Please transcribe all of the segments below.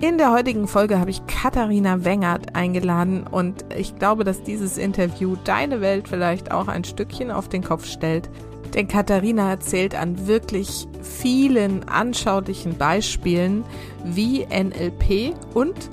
In der heutigen Folge habe ich Katharina Wengert eingeladen und ich glaube, dass dieses Interview deine Welt vielleicht auch ein Stückchen auf den Kopf stellt. Denn Katharina erzählt an wirklich vielen anschaulichen Beispielen, wie NLP und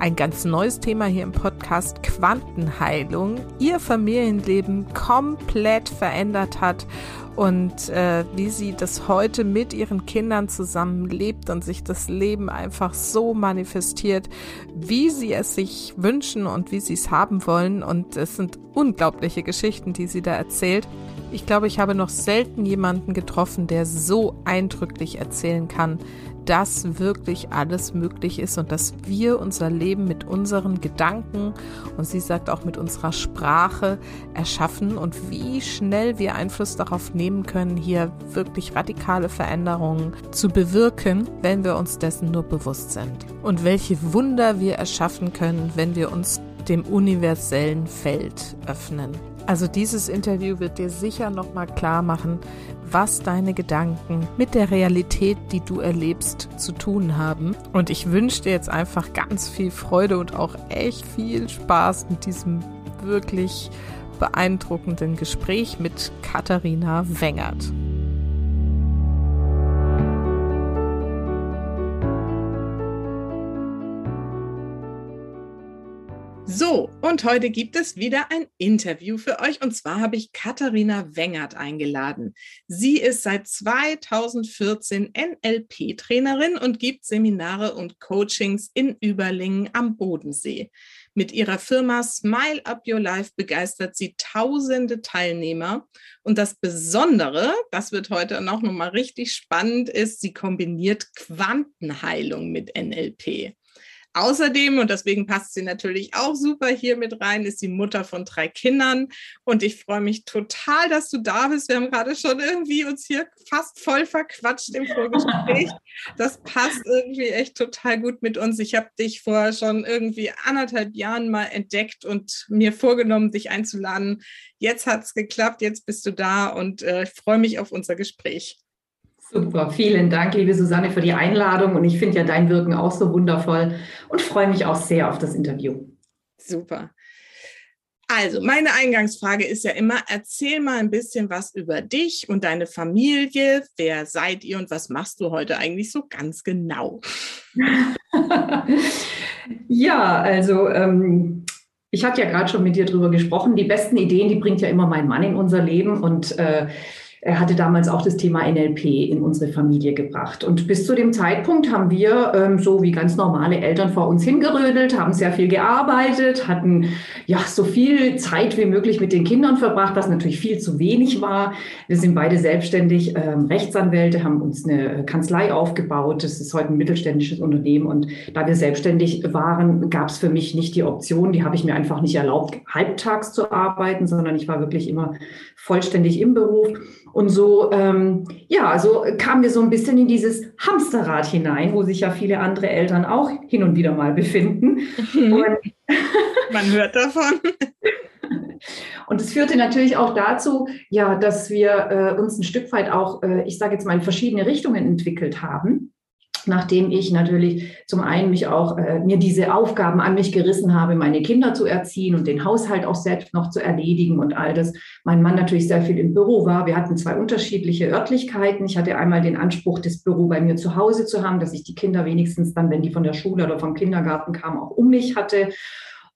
ein ganz neues Thema hier im Podcast Quantenheilung ihr Familienleben komplett verändert hat und äh, wie sie das heute mit ihren Kindern zusammen lebt und sich das Leben einfach so manifestiert, wie sie es sich wünschen und wie sie es haben wollen. Und es sind unglaubliche Geschichten, die sie da erzählt. Ich glaube, ich habe noch selten jemanden getroffen, der so eindrücklich erzählen kann, dass wirklich alles möglich ist und dass wir unser Leben mit unseren Gedanken und sie sagt auch mit unserer Sprache erschaffen und wie schnell wir Einfluss darauf nehmen können, hier wirklich radikale Veränderungen zu bewirken, wenn wir uns dessen nur bewusst sind. Und welche Wunder wir erschaffen können, wenn wir uns dem universellen Feld öffnen. Also dieses Interview wird dir sicher nochmal klar machen, was deine Gedanken mit der Realität, die du erlebst, zu tun haben. Und ich wünsche dir jetzt einfach ganz viel Freude und auch echt viel Spaß mit diesem wirklich beeindruckenden Gespräch mit Katharina Wengert. So, und heute gibt es wieder ein Interview für euch. Und zwar habe ich Katharina Wengert eingeladen. Sie ist seit 2014 NLP-Trainerin und gibt Seminare und Coachings in Überlingen am Bodensee. Mit ihrer Firma Smile Up Your Life begeistert sie tausende Teilnehmer. Und das Besondere, das wird heute noch mal richtig spannend, ist, sie kombiniert Quantenheilung mit NLP. Außerdem, und deswegen passt sie natürlich auch super hier mit rein, ist sie Mutter von drei Kindern. Und ich freue mich total, dass du da bist. Wir haben gerade schon irgendwie uns hier fast voll verquatscht im Vorgespräch. Das passt irgendwie echt total gut mit uns. Ich habe dich vorher schon irgendwie anderthalb Jahren mal entdeckt und mir vorgenommen, dich einzuladen. Jetzt hat es geklappt, jetzt bist du da und äh, ich freue mich auf unser Gespräch. Super, vielen Dank, liebe Susanne, für die Einladung. Und ich finde ja dein Wirken auch so wundervoll und freue mich auch sehr auf das Interview. Super. Also, meine Eingangsfrage ist ja immer, erzähl mal ein bisschen was über dich und deine Familie. Wer seid ihr und was machst du heute eigentlich so ganz genau? ja, also ähm, ich hatte ja gerade schon mit dir drüber gesprochen. Die besten Ideen, die bringt ja immer mein Mann in unser Leben und äh, hatte damals auch das Thema NLP in unsere Familie gebracht. Und bis zu dem Zeitpunkt haben wir, ähm, so wie ganz normale Eltern vor uns hingerödelt, haben sehr viel gearbeitet, hatten ja so viel Zeit wie möglich mit den Kindern verbracht, was natürlich viel zu wenig war. Wir sind beide selbstständig ähm, Rechtsanwälte, haben uns eine Kanzlei aufgebaut. Das ist heute ein mittelständisches Unternehmen. Und da wir selbstständig waren, gab es für mich nicht die Option, die habe ich mir einfach nicht erlaubt, halbtags zu arbeiten, sondern ich war wirklich immer vollständig im Beruf. Und so, ähm, ja, so kamen wir so ein bisschen in dieses Hamsterrad hinein, wo sich ja viele andere Eltern auch hin und wieder mal befinden. Mhm. Man hört davon. Und es führte natürlich auch dazu, ja, dass wir äh, uns ein Stück weit auch, äh, ich sage jetzt mal, in verschiedene Richtungen entwickelt haben nachdem ich natürlich zum einen mich auch äh, mir diese Aufgaben an mich gerissen habe, meine Kinder zu erziehen und den Haushalt auch selbst noch zu erledigen und all das. Mein Mann natürlich sehr viel im Büro war. Wir hatten zwei unterschiedliche Örtlichkeiten. Ich hatte einmal den Anspruch, das Büro bei mir zu Hause zu haben, dass ich die Kinder wenigstens dann, wenn die von der Schule oder vom Kindergarten kamen, auch um mich hatte.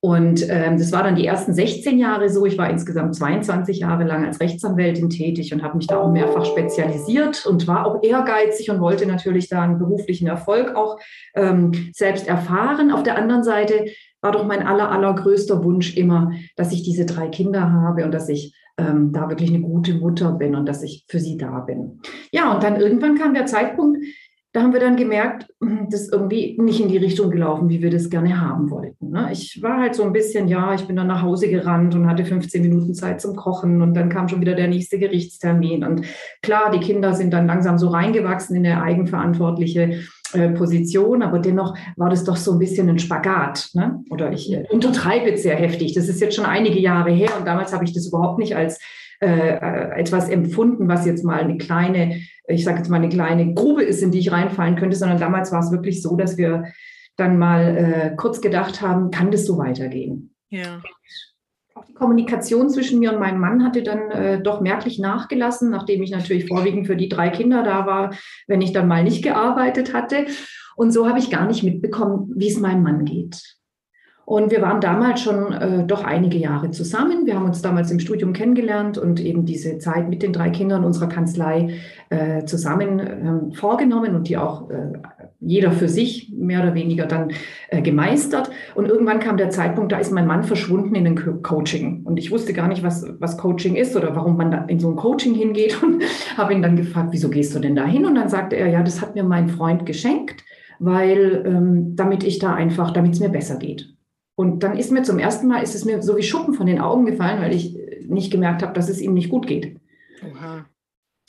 Und ähm, das war dann die ersten 16 Jahre so. Ich war insgesamt 22 Jahre lang als Rechtsanwältin tätig und habe mich da auch mehrfach spezialisiert und war auch ehrgeizig und wollte natürlich da einen beruflichen Erfolg auch ähm, selbst erfahren. Auf der anderen Seite war doch mein aller, allergrößter Wunsch immer, dass ich diese drei Kinder habe und dass ich ähm, da wirklich eine gute Mutter bin und dass ich für sie da bin. Ja, und dann irgendwann kam der Zeitpunkt, da haben wir dann gemerkt, hm, das ist irgendwie nicht in die Richtung gelaufen, wie wir das gerne haben wollten. Ne? Ich war halt so ein bisschen, ja, ich bin dann nach Hause gerannt und hatte 15 Minuten Zeit zum Kochen und dann kam schon wieder der nächste Gerichtstermin. Und klar, die Kinder sind dann langsam so reingewachsen in eine eigenverantwortliche äh, Position, aber dennoch war das doch so ein bisschen ein Spagat. Ne? Oder ich äh, untertreibe jetzt sehr heftig. Das ist jetzt schon einige Jahre her und damals habe ich das überhaupt nicht als äh, etwas empfunden, was jetzt mal eine kleine, ich sage jetzt mal eine kleine Grube ist, in die ich reinfallen könnte, sondern damals war es wirklich so, dass wir dann mal äh, kurz gedacht haben, kann das so weitergehen? Ja. Auch die Kommunikation zwischen mir und meinem Mann hatte dann äh, doch merklich nachgelassen, nachdem ich natürlich vorwiegend für die drei Kinder da war, wenn ich dann mal nicht gearbeitet hatte. Und so habe ich gar nicht mitbekommen, wie es meinem Mann geht. Und wir waren damals schon äh, doch einige Jahre zusammen. Wir haben uns damals im Studium kennengelernt und eben diese Zeit mit den drei Kindern unserer Kanzlei äh, zusammen äh, vorgenommen und die auch äh, jeder für sich mehr oder weniger dann äh, gemeistert. Und irgendwann kam der Zeitpunkt, da ist mein Mann verschwunden in den Co Coaching. Und ich wusste gar nicht, was, was Coaching ist oder warum man da in so ein Coaching hingeht und habe ihn dann gefragt, wieso gehst du denn da hin? Und dann sagte er, ja, das hat mir mein Freund geschenkt, weil ähm, damit ich da einfach, damit es mir besser geht. Und dann ist mir zum ersten Mal, ist es mir so wie Schuppen von den Augen gefallen, weil ich nicht gemerkt habe, dass es ihm nicht gut geht. Oha.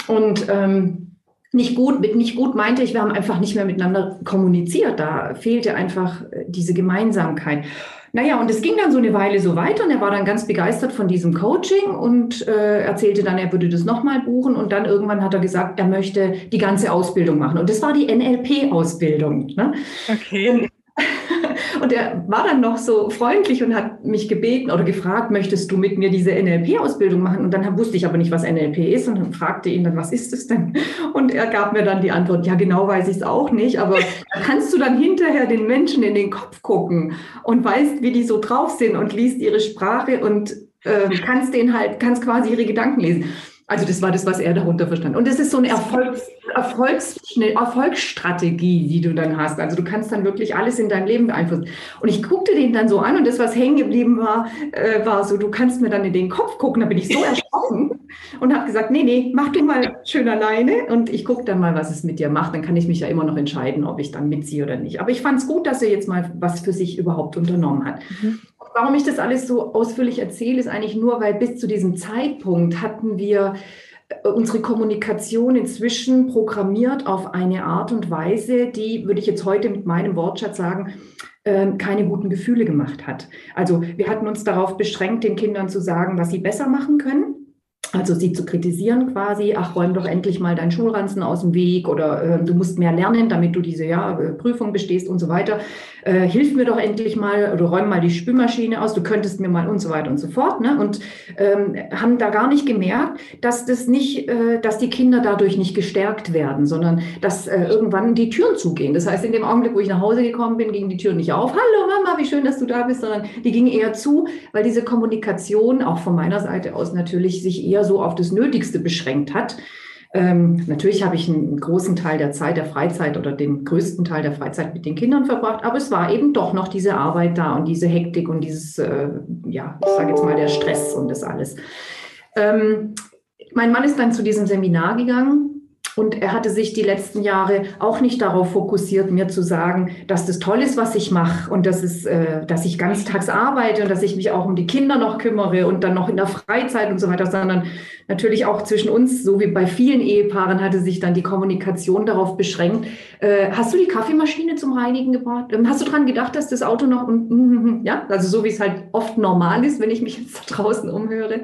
Und ähm, nicht gut, mit nicht gut meinte ich, wir haben einfach nicht mehr miteinander kommuniziert. Da fehlte einfach äh, diese Gemeinsamkeit. Naja, und es ging dann so eine Weile so weiter und er war dann ganz begeistert von diesem Coaching und äh, erzählte dann, er würde das nochmal buchen und dann irgendwann hat er gesagt, er möchte die ganze Ausbildung machen. Und das war die NLP-Ausbildung. Ne? Okay. Und und er war dann noch so freundlich und hat mich gebeten oder gefragt, möchtest du mit mir diese NLP-Ausbildung machen? Und dann wusste ich aber nicht, was NLP ist und dann fragte ihn dann, was ist es denn? Und er gab mir dann die Antwort, ja, genau weiß ich es auch nicht, aber kannst du dann hinterher den Menschen in den Kopf gucken und weißt, wie die so drauf sind und liest ihre Sprache und äh, kannst den halt, kannst quasi ihre Gedanken lesen. Also das war das, was er darunter verstand. Und das ist so eine Erfolgs, Erfolgs, Erfolgsstrategie, die du dann hast. Also du kannst dann wirklich alles in deinem Leben beeinflussen. Und ich guckte den dann so an und das, was hängen geblieben war, äh, war so, du kannst mir dann in den Kopf gucken. Da bin ich so erschrocken und habe gesagt, nee, nee, mach du mal schön alleine und ich gucke dann mal, was es mit dir macht. Dann kann ich mich ja immer noch entscheiden, ob ich dann mitziehe oder nicht. Aber ich fand es gut, dass er jetzt mal was für sich überhaupt unternommen hat. Mhm. Warum ich das alles so ausführlich erzähle, ist eigentlich nur, weil bis zu diesem Zeitpunkt hatten wir äh, unsere Kommunikation inzwischen programmiert auf eine Art und Weise, die, würde ich jetzt heute mit meinem Wortschatz sagen, ähm, keine guten Gefühle gemacht hat. Also wir hatten uns darauf beschränkt, den Kindern zu sagen, was sie besser machen können also sie zu kritisieren quasi, ach, räum doch endlich mal deinen Schulranzen aus dem Weg oder äh, du musst mehr lernen, damit du diese ja, äh, Prüfung bestehst und so weiter. Äh, hilf mir doch endlich mal oder räum mal die Spülmaschine aus, du könntest mir mal und so weiter und so fort. Ne? Und ähm, haben da gar nicht gemerkt, dass das nicht, äh, dass die Kinder dadurch nicht gestärkt werden, sondern dass äh, irgendwann die Türen zugehen. Das heißt, in dem Augenblick, wo ich nach Hause gekommen bin, gingen die Türen nicht auf. Hallo Mama, wie schön, dass du da bist, sondern die gingen eher zu, weil diese Kommunikation auch von meiner Seite aus natürlich sich eher eher so auf das Nötigste beschränkt hat. Ähm, natürlich habe ich einen großen Teil der Zeit der Freizeit oder den größten Teil der Freizeit mit den Kindern verbracht, aber es war eben doch noch diese Arbeit da und diese Hektik und dieses, äh, ja, ich sage jetzt mal der Stress und das alles. Ähm, mein Mann ist dann zu diesem Seminar gegangen und er hatte sich die letzten Jahre auch nicht darauf fokussiert, mir zu sagen, dass das toll ist, was ich mache und dass, es, äh, dass ich ganztags arbeite und dass ich mich auch um die Kinder noch kümmere und dann noch in der Freizeit und so weiter, sondern natürlich auch zwischen uns, so wie bei vielen Ehepaaren, hatte sich dann die Kommunikation darauf beschränkt. Äh, hast du die Kaffeemaschine zum Reinigen gebracht? Ähm, hast du daran gedacht, dass das Auto noch, ja, also so wie es halt oft normal ist, wenn ich mich jetzt da draußen umhöre.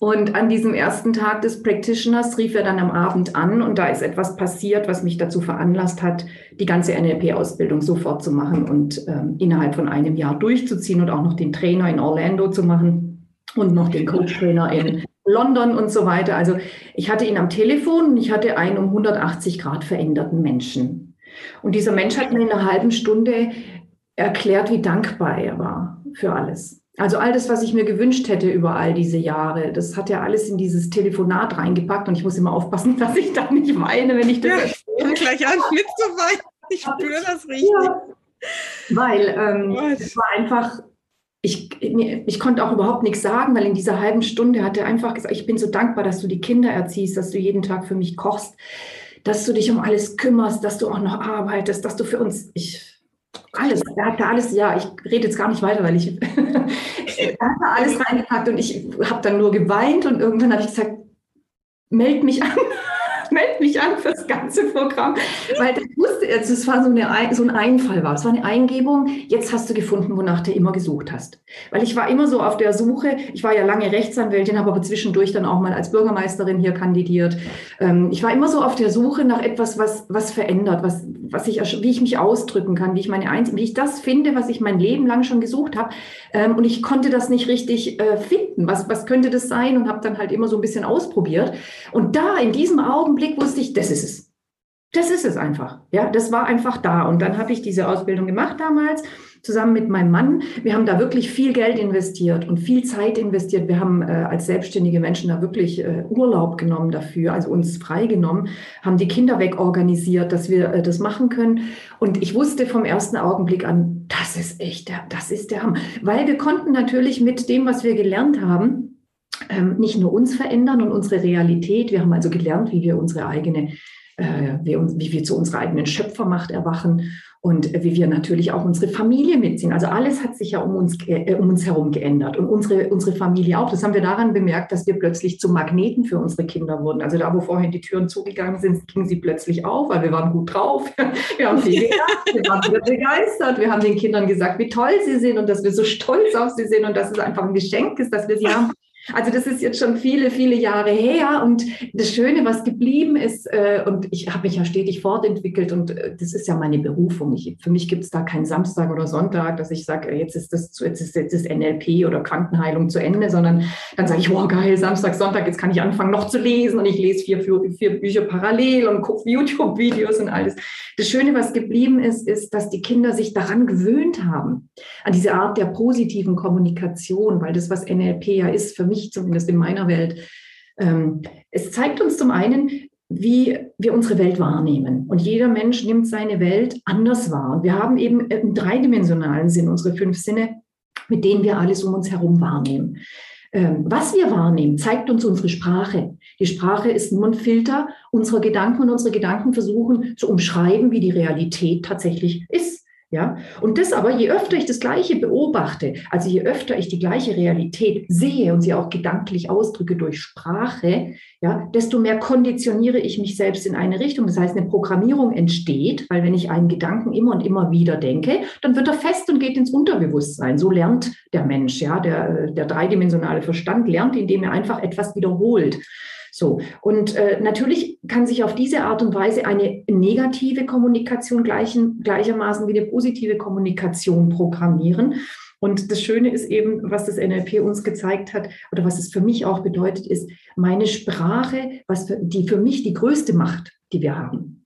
Und an diesem ersten Tag des Practitioners rief er dann am Abend an und da ist etwas passiert, was mich dazu veranlasst hat, die ganze NLP-Ausbildung sofort zu machen und ähm, innerhalb von einem Jahr durchzuziehen und auch noch den Trainer in Orlando zu machen und noch den Coach-Trainer in London und so weiter. Also ich hatte ihn am Telefon und ich hatte einen um 180 Grad veränderten Menschen. Und dieser Mensch hat mir in einer halben Stunde erklärt, wie dankbar er war für alles. Also all das, was ich mir gewünscht hätte über all diese Jahre, das hat er alles in dieses Telefonat reingepackt und ich muss immer aufpassen, dass ich da nicht weine, wenn ich das ja, erzähle. gleich an mitzuweinen. Ich spüre das richtig. Ja, weil ähm, es war einfach, ich, ich konnte auch überhaupt nichts sagen, weil in dieser halben Stunde hat er einfach gesagt, ich bin so dankbar, dass du die Kinder erziehst, dass du jeden Tag für mich kochst dass du dich um alles kümmerst, dass du auch noch arbeitest, dass du für uns, ich, alles, er hat da alles, ja, ich rede jetzt gar nicht weiter, weil ich, er hat da alles reingepackt und ich habe dann nur geweint und irgendwann habe ich gesagt, meld mich an melde mich an fürs ganze Programm, weil ich wusste, es war so, eine, so ein Einfall war. Es war eine Eingebung. Jetzt hast du gefunden, wonach du immer gesucht hast. Weil ich war immer so auf der Suche. Ich war ja lange Rechtsanwältin, habe aber zwischendurch dann auch mal als Bürgermeisterin hier kandidiert. Ähm, ich war immer so auf der Suche nach etwas, was, was verändert, was, was ich, wie ich mich ausdrücken kann, wie ich meine Einz wie ich das finde, was ich mein Leben lang schon gesucht habe. Ähm, und ich konnte das nicht richtig äh, finden. Was, was könnte das sein? Und habe dann halt immer so ein bisschen ausprobiert. Und da in diesem Augenblick wusste ich, das ist es. Das ist es einfach. Ja, das war einfach da. Und dann habe ich diese Ausbildung gemacht damals zusammen mit meinem Mann. Wir haben da wirklich viel Geld investiert und viel Zeit investiert. Wir haben äh, als selbstständige Menschen da wirklich äh, Urlaub genommen dafür, also uns freigenommen, haben die Kinder wegorganisiert, dass wir äh, das machen können. Und ich wusste vom ersten Augenblick an, das ist echt, der, das ist der Hammer. Weil wir konnten natürlich mit dem, was wir gelernt haben, ähm, nicht nur uns verändern und unsere Realität. Wir haben also gelernt, wie wir unsere eigene äh, wie, wie wir zu unserer eigenen Schöpfermacht erwachen und wie wir natürlich auch unsere Familie mitziehen. Also alles hat sich ja um uns, äh, um uns herum geändert und unsere, unsere Familie auch. Das haben wir daran bemerkt, dass wir plötzlich zu Magneten für unsere Kinder wurden. Also da, wo vorhin die Türen zugegangen sind, gingen sie plötzlich auf, weil wir waren gut drauf. Wir haben viel gedacht, wir waren begeistert. Wir haben den Kindern gesagt, wie toll sie sind und dass wir so stolz auf sie sind und dass es einfach ein Geschenk ist, dass wir sie haben. Also das ist jetzt schon viele, viele Jahre her und das Schöne, was geblieben ist, äh, und ich habe mich ja stetig fortentwickelt und äh, das ist ja meine Berufung. Ich, für mich gibt es da keinen Samstag oder Sonntag, dass ich sage, jetzt ist das jetzt ist, jetzt ist NLP oder Krankenheilung zu Ende, sondern dann sage ich, wow, geil, Samstag, Sonntag, jetzt kann ich anfangen noch zu lesen und ich lese vier, vier, vier Bücher parallel und gucke YouTube-Videos und alles. Das Schöne, was geblieben ist, ist, dass die Kinder sich daran gewöhnt haben, an diese Art der positiven Kommunikation, weil das, was NLP ja ist, für mich mich zumindest in meiner Welt. Ähm, es zeigt uns zum einen, wie wir unsere Welt wahrnehmen. Und jeder Mensch nimmt seine Welt anders wahr. Und wir haben eben im dreidimensionalen Sinn unsere fünf Sinne, mit denen wir alles um uns herum wahrnehmen. Ähm, was wir wahrnehmen, zeigt uns unsere Sprache. Die Sprache ist nur ein Filter unserer Gedanken und unsere Gedanken versuchen zu umschreiben, wie die Realität tatsächlich ist. Ja, und das aber, je öfter ich das Gleiche beobachte, also je öfter ich die gleiche Realität sehe und sie auch gedanklich ausdrücke durch Sprache, ja, desto mehr konditioniere ich mich selbst in eine Richtung. Das heißt, eine Programmierung entsteht, weil wenn ich einen Gedanken immer und immer wieder denke, dann wird er fest und geht ins Unterbewusstsein. So lernt der Mensch, ja, der, der dreidimensionale Verstand lernt, indem er einfach etwas wiederholt. So. Und äh, natürlich kann sich auf diese Art und Weise eine negative Kommunikation gleichen, gleichermaßen wie eine positive Kommunikation programmieren. Und das Schöne ist eben, was das NLP uns gezeigt hat oder was es für mich auch bedeutet, ist meine Sprache, was für, die für mich die größte Macht, die wir haben.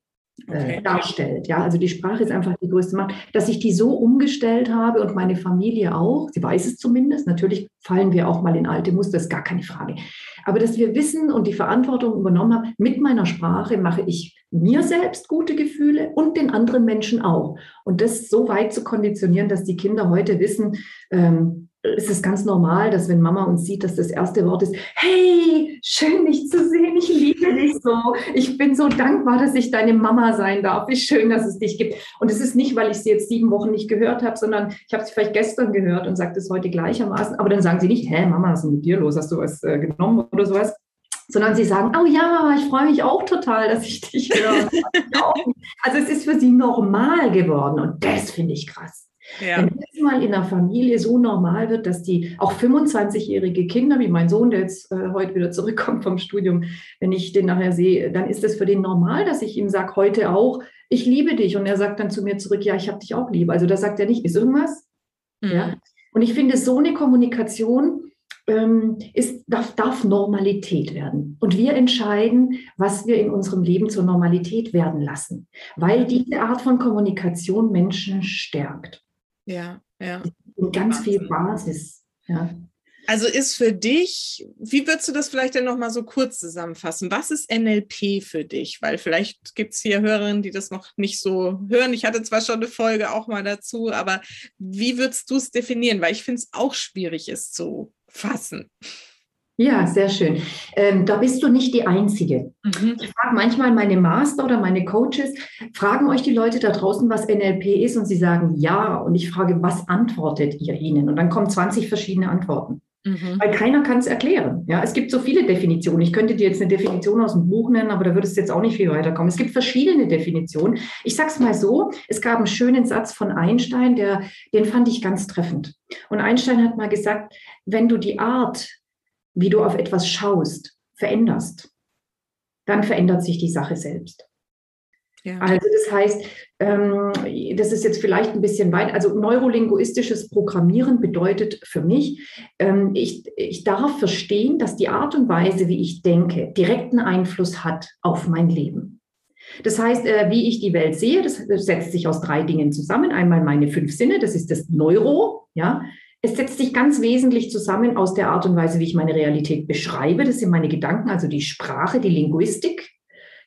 Äh, okay. darstellt. Ja, also die Sprache ist einfach die größte Macht. Dass ich die so umgestellt habe und meine Familie auch, sie weiß es zumindest, natürlich fallen wir auch mal in alte Muster, ist gar keine Frage. Aber dass wir wissen und die Verantwortung übernommen haben, mit meiner Sprache mache ich mir selbst gute Gefühle und den anderen Menschen auch. Und das so weit zu konditionieren, dass die Kinder heute wissen, ähm, ist es ganz normal, dass wenn Mama uns sieht, dass das erste Wort ist, hey, schön dich zu sehen, ich liebe dich so, ich bin so dankbar, dass ich deine Mama sein darf, wie schön, dass es dich gibt. Und es ist nicht, weil ich sie jetzt sieben Wochen nicht gehört habe, sondern ich habe sie vielleicht gestern gehört und sage es heute gleichermaßen, aber dann sagen sie nicht, hä, Mama, was ist denn mit dir los, hast du was äh, genommen oder sowas? sondern sie sagen, oh ja, ich freue mich auch total, dass ich dich höre. also es ist für sie normal geworden und das finde ich krass. Ja. Wenn das mal in der Familie so normal wird, dass die auch 25-jährige Kinder, wie mein Sohn, der jetzt äh, heute wieder zurückkommt vom Studium, wenn ich den nachher sehe, dann ist es für den normal, dass ich ihm sage, heute auch, ich liebe dich. Und er sagt dann zu mir zurück, ja, ich habe dich auch lieb. Also da sagt er nicht, ist irgendwas? Mhm. Ja. Und ich finde, so eine Kommunikation ähm, ist, darf, darf Normalität werden. Und wir entscheiden, was wir in unserem Leben zur Normalität werden lassen, weil diese Art von Kommunikation Menschen stärkt. Ja, ja. Und ganz Wahnsinn. viel Basis. Ja. Also ist für dich, wie würdest du das vielleicht denn nochmal so kurz zusammenfassen? Was ist NLP für dich? Weil vielleicht gibt es hier Hörerinnen, die das noch nicht so hören. Ich hatte zwar schon eine Folge auch mal dazu, aber wie würdest du es definieren? Weil ich finde es auch schwierig, es zu fassen. Ja, sehr schön. Ähm, da bist du nicht die Einzige. Mhm. Ich frage manchmal meine Master oder meine Coaches, fragen euch die Leute da draußen, was NLP ist und sie sagen ja. Und ich frage, was antwortet ihr ihnen? Und dann kommen 20 verschiedene Antworten. Mhm. Weil keiner kann es erklären. Ja, es gibt so viele Definitionen. Ich könnte dir jetzt eine Definition aus dem Buch nennen, aber da würdest du jetzt auch nicht viel weiterkommen. Es gibt verschiedene Definitionen. Ich sag's mal so: Es gab einen schönen Satz von Einstein, der, den fand ich ganz treffend. Und Einstein hat mal gesagt, wenn du die Art, wie du auf etwas schaust, veränderst, dann verändert sich die Sache selbst. Ja. Also das heißt, ähm, das ist jetzt vielleicht ein bisschen weit, also neurolinguistisches Programmieren bedeutet für mich, ähm, ich, ich darf verstehen, dass die Art und Weise, wie ich denke, direkten Einfluss hat auf mein Leben. Das heißt, äh, wie ich die Welt sehe, das setzt sich aus drei Dingen zusammen. Einmal meine fünf Sinne, das ist das Neuro, ja. Es setzt sich ganz wesentlich zusammen aus der Art und Weise, wie ich meine Realität beschreibe. Das sind meine Gedanken, also die Sprache, die Linguistik.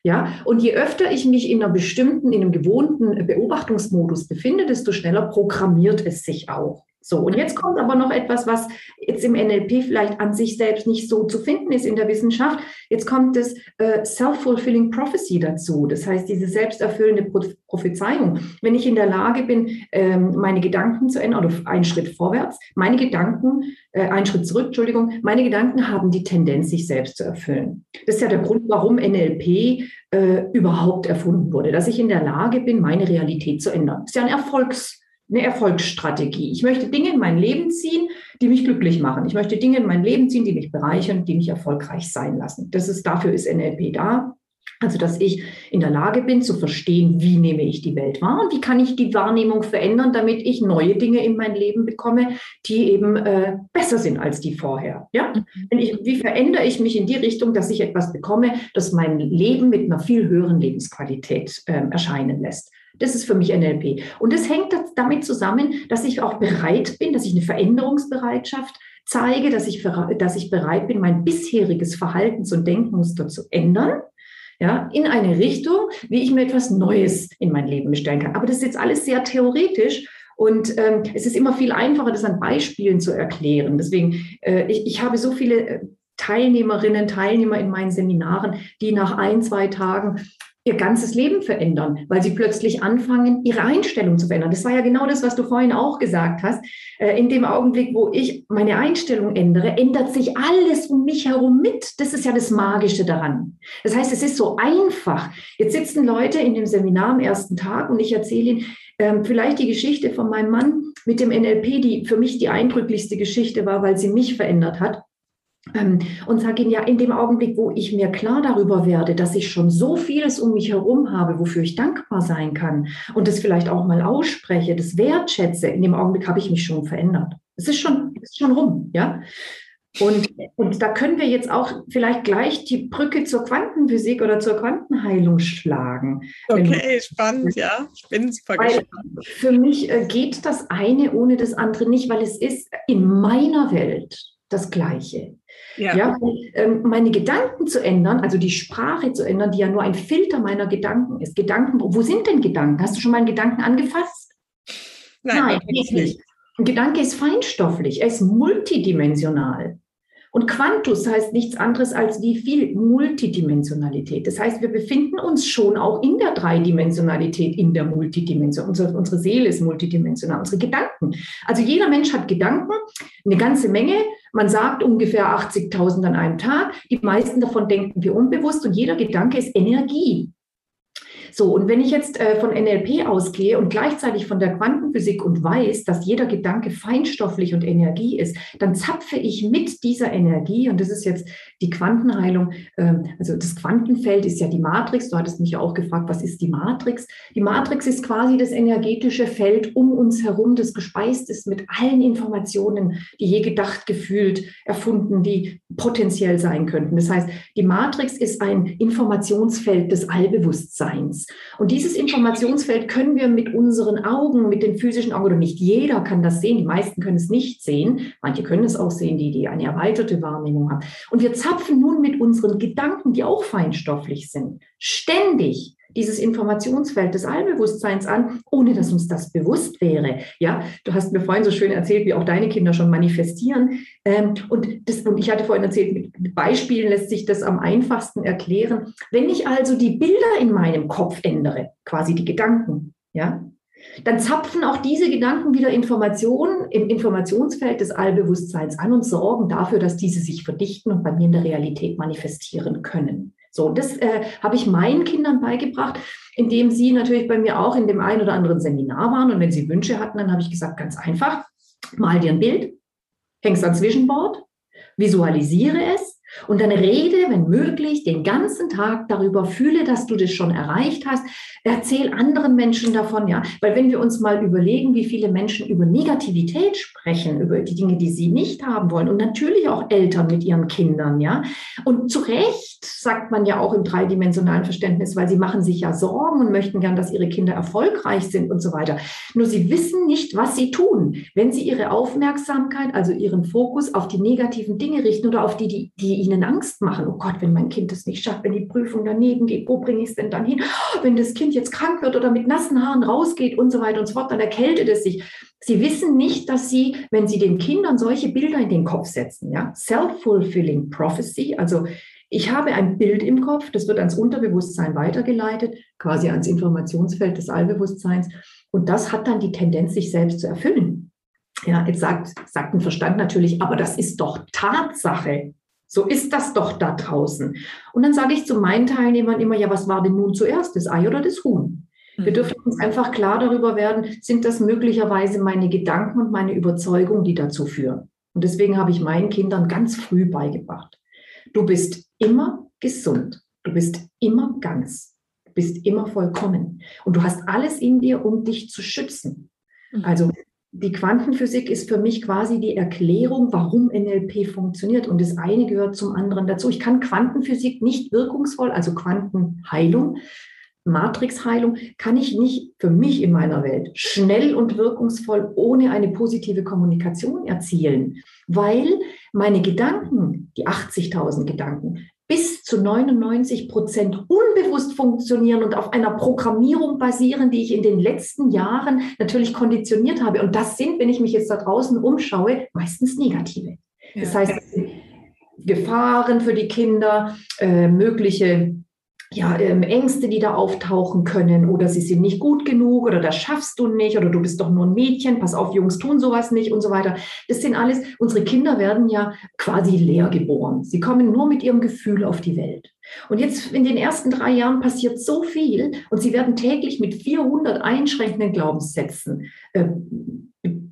Ja, und je öfter ich mich in einer bestimmten, in einem gewohnten Beobachtungsmodus befinde, desto schneller programmiert es sich auch. So, und jetzt kommt aber noch etwas, was jetzt im NLP vielleicht an sich selbst nicht so zu finden ist in der Wissenschaft. Jetzt kommt das äh, Self-Fulfilling Prophecy dazu. Das heißt, diese selbsterfüllende Prophezeiung. Wenn ich in der Lage bin, ähm, meine Gedanken zu ändern, oder einen Schritt vorwärts, meine Gedanken, äh, einen Schritt zurück, Entschuldigung, meine Gedanken haben die Tendenz, sich selbst zu erfüllen. Das ist ja der Grund, warum NLP äh, überhaupt erfunden wurde, dass ich in der Lage bin, meine Realität zu ändern. Das ist ja ein Erfolgs- eine Erfolgsstrategie. Ich möchte Dinge in mein Leben ziehen, die mich glücklich machen. Ich möchte Dinge in mein Leben ziehen, die mich bereichern, die mich erfolgreich sein lassen. Das ist, dafür ist NLP da. Also, dass ich in der Lage bin zu verstehen, wie nehme ich die Welt wahr und wie kann ich die Wahrnehmung verändern, damit ich neue Dinge in mein Leben bekomme, die eben äh, besser sind als die vorher. Ja? Mhm. Ich, wie verändere ich mich in die Richtung, dass ich etwas bekomme, das mein Leben mit einer viel höheren Lebensqualität äh, erscheinen lässt? Das ist für mich NLP. Und das hängt damit zusammen, dass ich auch bereit bin, dass ich eine Veränderungsbereitschaft zeige, dass ich, dass ich bereit bin, mein bisheriges Verhaltens- und Denkmuster zu ändern. Ja, in eine Richtung, wie ich mir etwas Neues in mein Leben bestellen kann. Aber das ist jetzt alles sehr theoretisch und ähm, es ist immer viel einfacher, das an Beispielen zu erklären. Deswegen, äh, ich, ich habe so viele äh, Teilnehmerinnen, Teilnehmer in meinen Seminaren, die nach ein, zwei Tagen ihr ganzes Leben verändern, weil sie plötzlich anfangen, ihre Einstellung zu verändern. Das war ja genau das, was du vorhin auch gesagt hast. Äh, in dem Augenblick, wo ich meine Einstellung ändere, ändert sich alles um mich herum mit. Das ist ja das Magische daran. Das heißt, es ist so einfach. Jetzt sitzen Leute in dem Seminar am ersten Tag und ich erzähle ihnen ähm, vielleicht die Geschichte von meinem Mann mit dem NLP, die für mich die eindrücklichste Geschichte war, weil sie mich verändert hat. Ähm, und sage ihnen ja, in dem Augenblick, wo ich mir klar darüber werde, dass ich schon so vieles um mich herum habe, wofür ich dankbar sein kann und das vielleicht auch mal ausspreche, das wertschätze, in dem Augenblick habe ich mich schon verändert. Es ist schon, ist schon rum, ja. Und, und da können wir jetzt auch vielleicht gleich die Brücke zur Quantenphysik oder zur Quantenheilung schlagen. Okay, spannend, ja. Ich bin super weil gespannt. Für mich äh, geht das eine ohne das andere nicht, weil es ist in meiner Welt das Gleiche. Ja. ja ähm, meine Gedanken zu ändern, also die Sprache zu ändern, die ja nur ein Filter meiner Gedanken ist. Gedanken, wo sind denn Gedanken? Hast du schon mal einen Gedanken angefasst? Nein, Nein nicht. Ein Gedanke ist feinstofflich, er ist multidimensional. Und Quantus heißt nichts anderes als wie viel Multidimensionalität. Das heißt, wir befinden uns schon auch in der Dreidimensionalität, in der Multidimension. Unsere, unsere Seele ist multidimensional, unsere Gedanken. Also jeder Mensch hat Gedanken, eine ganze Menge. Man sagt ungefähr 80.000 an einem Tag. Die meisten davon denken wir unbewusst und jeder Gedanke ist Energie. So, und wenn ich jetzt äh, von NLP ausgehe und gleichzeitig von der Quantenphysik und weiß, dass jeder Gedanke feinstofflich und Energie ist, dann zapfe ich mit dieser Energie, und das ist jetzt die Quantenheilung, äh, also das Quantenfeld ist ja die Matrix, du hattest mich ja auch gefragt, was ist die Matrix? Die Matrix ist quasi das energetische Feld um uns herum, das gespeist ist mit allen Informationen, die je gedacht, gefühlt, erfunden, die potenziell sein könnten. Das heißt, die Matrix ist ein Informationsfeld des Allbewusstseins. Und dieses Informationsfeld können wir mit unseren Augen, mit den physischen Augen, oder nicht jeder kann das sehen, die meisten können es nicht sehen, manche können es auch sehen, die, die eine erweiterte Wahrnehmung haben. Und wir zapfen nun mit unseren Gedanken, die auch feinstofflich sind, ständig dieses Informationsfeld des Allbewusstseins an, ohne dass uns das bewusst wäre. Ja, du hast mir vorhin so schön erzählt, wie auch deine Kinder schon manifestieren. Ähm, und, das, und ich hatte vorhin erzählt, mit, Beispielen lässt sich das am einfachsten erklären. Wenn ich also die Bilder in meinem Kopf ändere, quasi die Gedanken, ja, dann zapfen auch diese Gedanken wieder Informationen im Informationsfeld des Allbewusstseins an und sorgen dafür, dass diese sich verdichten und bei mir in der Realität manifestieren können. So, das äh, habe ich meinen Kindern beigebracht, indem sie natürlich bei mir auch in dem einen oder anderen Seminar waren. Und wenn sie Wünsche hatten, dann habe ich gesagt, ganz einfach, mal dir ein Bild, hängst ans Zwischenboard, visualisiere es und dann rede, wenn möglich, den ganzen Tag darüber, fühle, dass du das schon erreicht hast. Erzähl anderen Menschen davon, ja. Weil wenn wir uns mal überlegen, wie viele Menschen über Negativität sprechen, über die Dinge, die sie nicht haben wollen und natürlich auch Eltern mit ihren Kindern, ja. Und zu Recht sagt man ja auch im dreidimensionalen Verständnis, weil sie machen sich ja Sorgen und möchten gern, dass ihre Kinder erfolgreich sind und so weiter. Nur sie wissen nicht, was sie tun, wenn sie ihre Aufmerksamkeit, also ihren Fokus auf die negativen Dinge richten oder auf die, die, die ihnen Angst machen. Oh Gott, wenn mein Kind es nicht schafft, wenn die Prüfung daneben geht, wo bringe ich es denn dann hin? Wenn das Kind jetzt krank wird oder mit nassen Haaren rausgeht und so weiter und so fort, dann erkältet es sich. Sie wissen nicht, dass sie, wenn sie den Kindern solche Bilder in den Kopf setzen, ja, self-fulfilling prophecy, also ich habe ein Bild im Kopf, das wird ans Unterbewusstsein weitergeleitet, quasi ans Informationsfeld des Allbewusstseins. Und das hat dann die Tendenz, sich selbst zu erfüllen. Ja, jetzt sagt, sagt ein Verstand natürlich, aber das ist doch Tatsache. So ist das doch da draußen. Und dann sage ich zu meinen Teilnehmern immer, ja, was war denn nun zuerst, das Ei oder das Huhn? Wir mhm. dürfen uns einfach klar darüber werden, sind das möglicherweise meine Gedanken und meine Überzeugungen, die dazu führen. Und deswegen habe ich meinen Kindern ganz früh beigebracht. Du bist immer gesund. Du bist immer ganz. Du bist immer vollkommen. Und du hast alles in dir, um dich zu schützen. Mhm. Also die Quantenphysik ist für mich quasi die Erklärung, warum NLP funktioniert. Und das eine gehört zum anderen dazu. Ich kann Quantenphysik nicht wirkungsvoll, also Quantenheilung, Matrixheilung, kann ich nicht für mich in meiner Welt schnell und wirkungsvoll ohne eine positive Kommunikation erzielen, weil meine Gedanken, die 80.000 Gedanken, bis zu 99 Prozent unbewusst funktionieren und auf einer Programmierung basieren, die ich in den letzten Jahren natürlich konditioniert habe. Und das sind, wenn ich mich jetzt da draußen umschaue, meistens negative. Ja. Das heißt, Gefahren für die Kinder, äh, mögliche ja, ähm, Ängste, die da auftauchen können oder sie sind nicht gut genug oder das schaffst du nicht oder du bist doch nur ein Mädchen, pass auf, Jungs tun sowas nicht und so weiter. Das sind alles, unsere Kinder werden ja quasi leer geboren. Sie kommen nur mit ihrem Gefühl auf die Welt. Und jetzt in den ersten drei Jahren passiert so viel und sie werden täglich mit 400 einschränkenden Glaubenssätzen äh,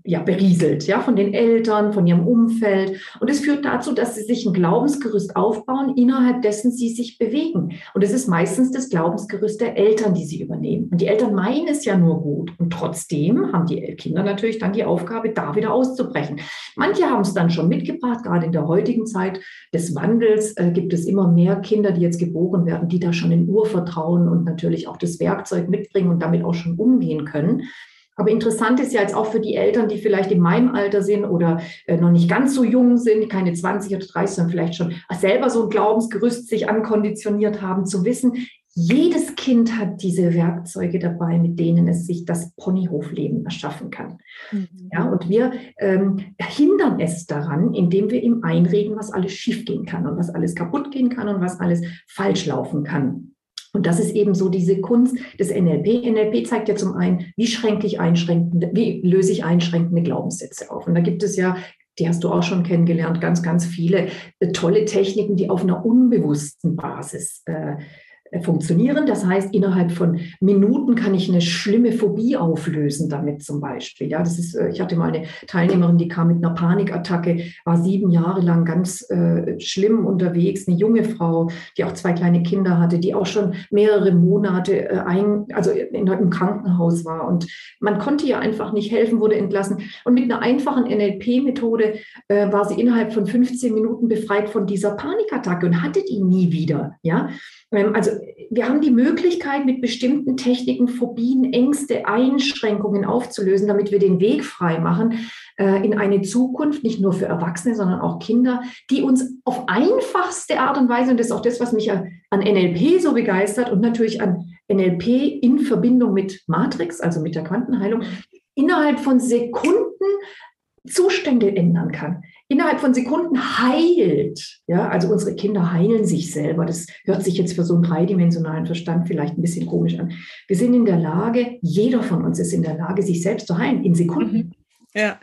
ja, berieselt, ja, von den Eltern, von ihrem Umfeld. Und es führt dazu, dass sie sich ein Glaubensgerüst aufbauen, innerhalb dessen sie sich bewegen. Und es ist meistens das Glaubensgerüst der Eltern, die sie übernehmen. Und die Eltern meinen es ja nur gut. Und trotzdem haben die Kinder natürlich dann die Aufgabe, da wieder auszubrechen. Manche haben es dann schon mitgebracht, gerade in der heutigen Zeit des Wandels äh, gibt es immer mehr Kinder, die jetzt geboren werden, die da schon in Urvertrauen und natürlich auch das Werkzeug mitbringen und damit auch schon umgehen können. Aber interessant ist ja jetzt auch für die Eltern, die vielleicht in meinem Alter sind oder äh, noch nicht ganz so jung sind, keine 20 oder 30, sondern vielleicht schon selber so ein Glaubensgerüst sich ankonditioniert haben, zu wissen, jedes Kind hat diese Werkzeuge dabei, mit denen es sich das Ponyhofleben erschaffen kann. Mhm. Ja, und wir ähm, hindern es daran, indem wir ihm einreden, was alles schiefgehen kann und was alles kaputt gehen kann und was alles falsch laufen kann. Und das ist eben so diese Kunst des NLP. NLP zeigt ja zum einen, wie schränke ich einschränkende, wie löse ich einschränkende Glaubenssätze auf. Und da gibt es ja die hast du auch schon kennengelernt, ganz, ganz viele äh, tolle Techniken, die auf einer unbewussten Basis äh, funktionieren. Das heißt, innerhalb von Minuten kann ich eine schlimme Phobie auflösen damit zum Beispiel. Ja, das ist, äh, ich hatte mal eine Teilnehmerin, die kam mit einer Panikattacke, war sieben Jahre lang ganz äh, schlimm unterwegs, eine junge Frau, die auch zwei kleine Kinder hatte, die auch schon mehrere Monate äh, ein, also in, im Krankenhaus war. Und man konnte ihr einfach nicht helfen, wurde entlassen. Und mit einer einfachen NLP-Methode äh, war sie innerhalb von 15 Minuten befreit von dieser Panikattacke und hatte die nie wieder. Ja, also wir haben die Möglichkeit, mit bestimmten Techniken Phobien, Ängste, Einschränkungen aufzulösen, damit wir den Weg frei machen äh, in eine Zukunft, nicht nur für Erwachsene, sondern auch Kinder, die uns auf einfachste Art und Weise, und das ist auch das, was mich an NLP so begeistert und natürlich an NLP in Verbindung mit Matrix, also mit der Quantenheilung, innerhalb von Sekunden Zustände ändern kann. Innerhalb von Sekunden heilt. Ja, also unsere Kinder heilen sich selber. Das hört sich jetzt für so einen dreidimensionalen Verstand vielleicht ein bisschen komisch an. Wir sind in der Lage, jeder von uns ist in der Lage, sich selbst zu heilen in Sekunden. Mhm. Ja,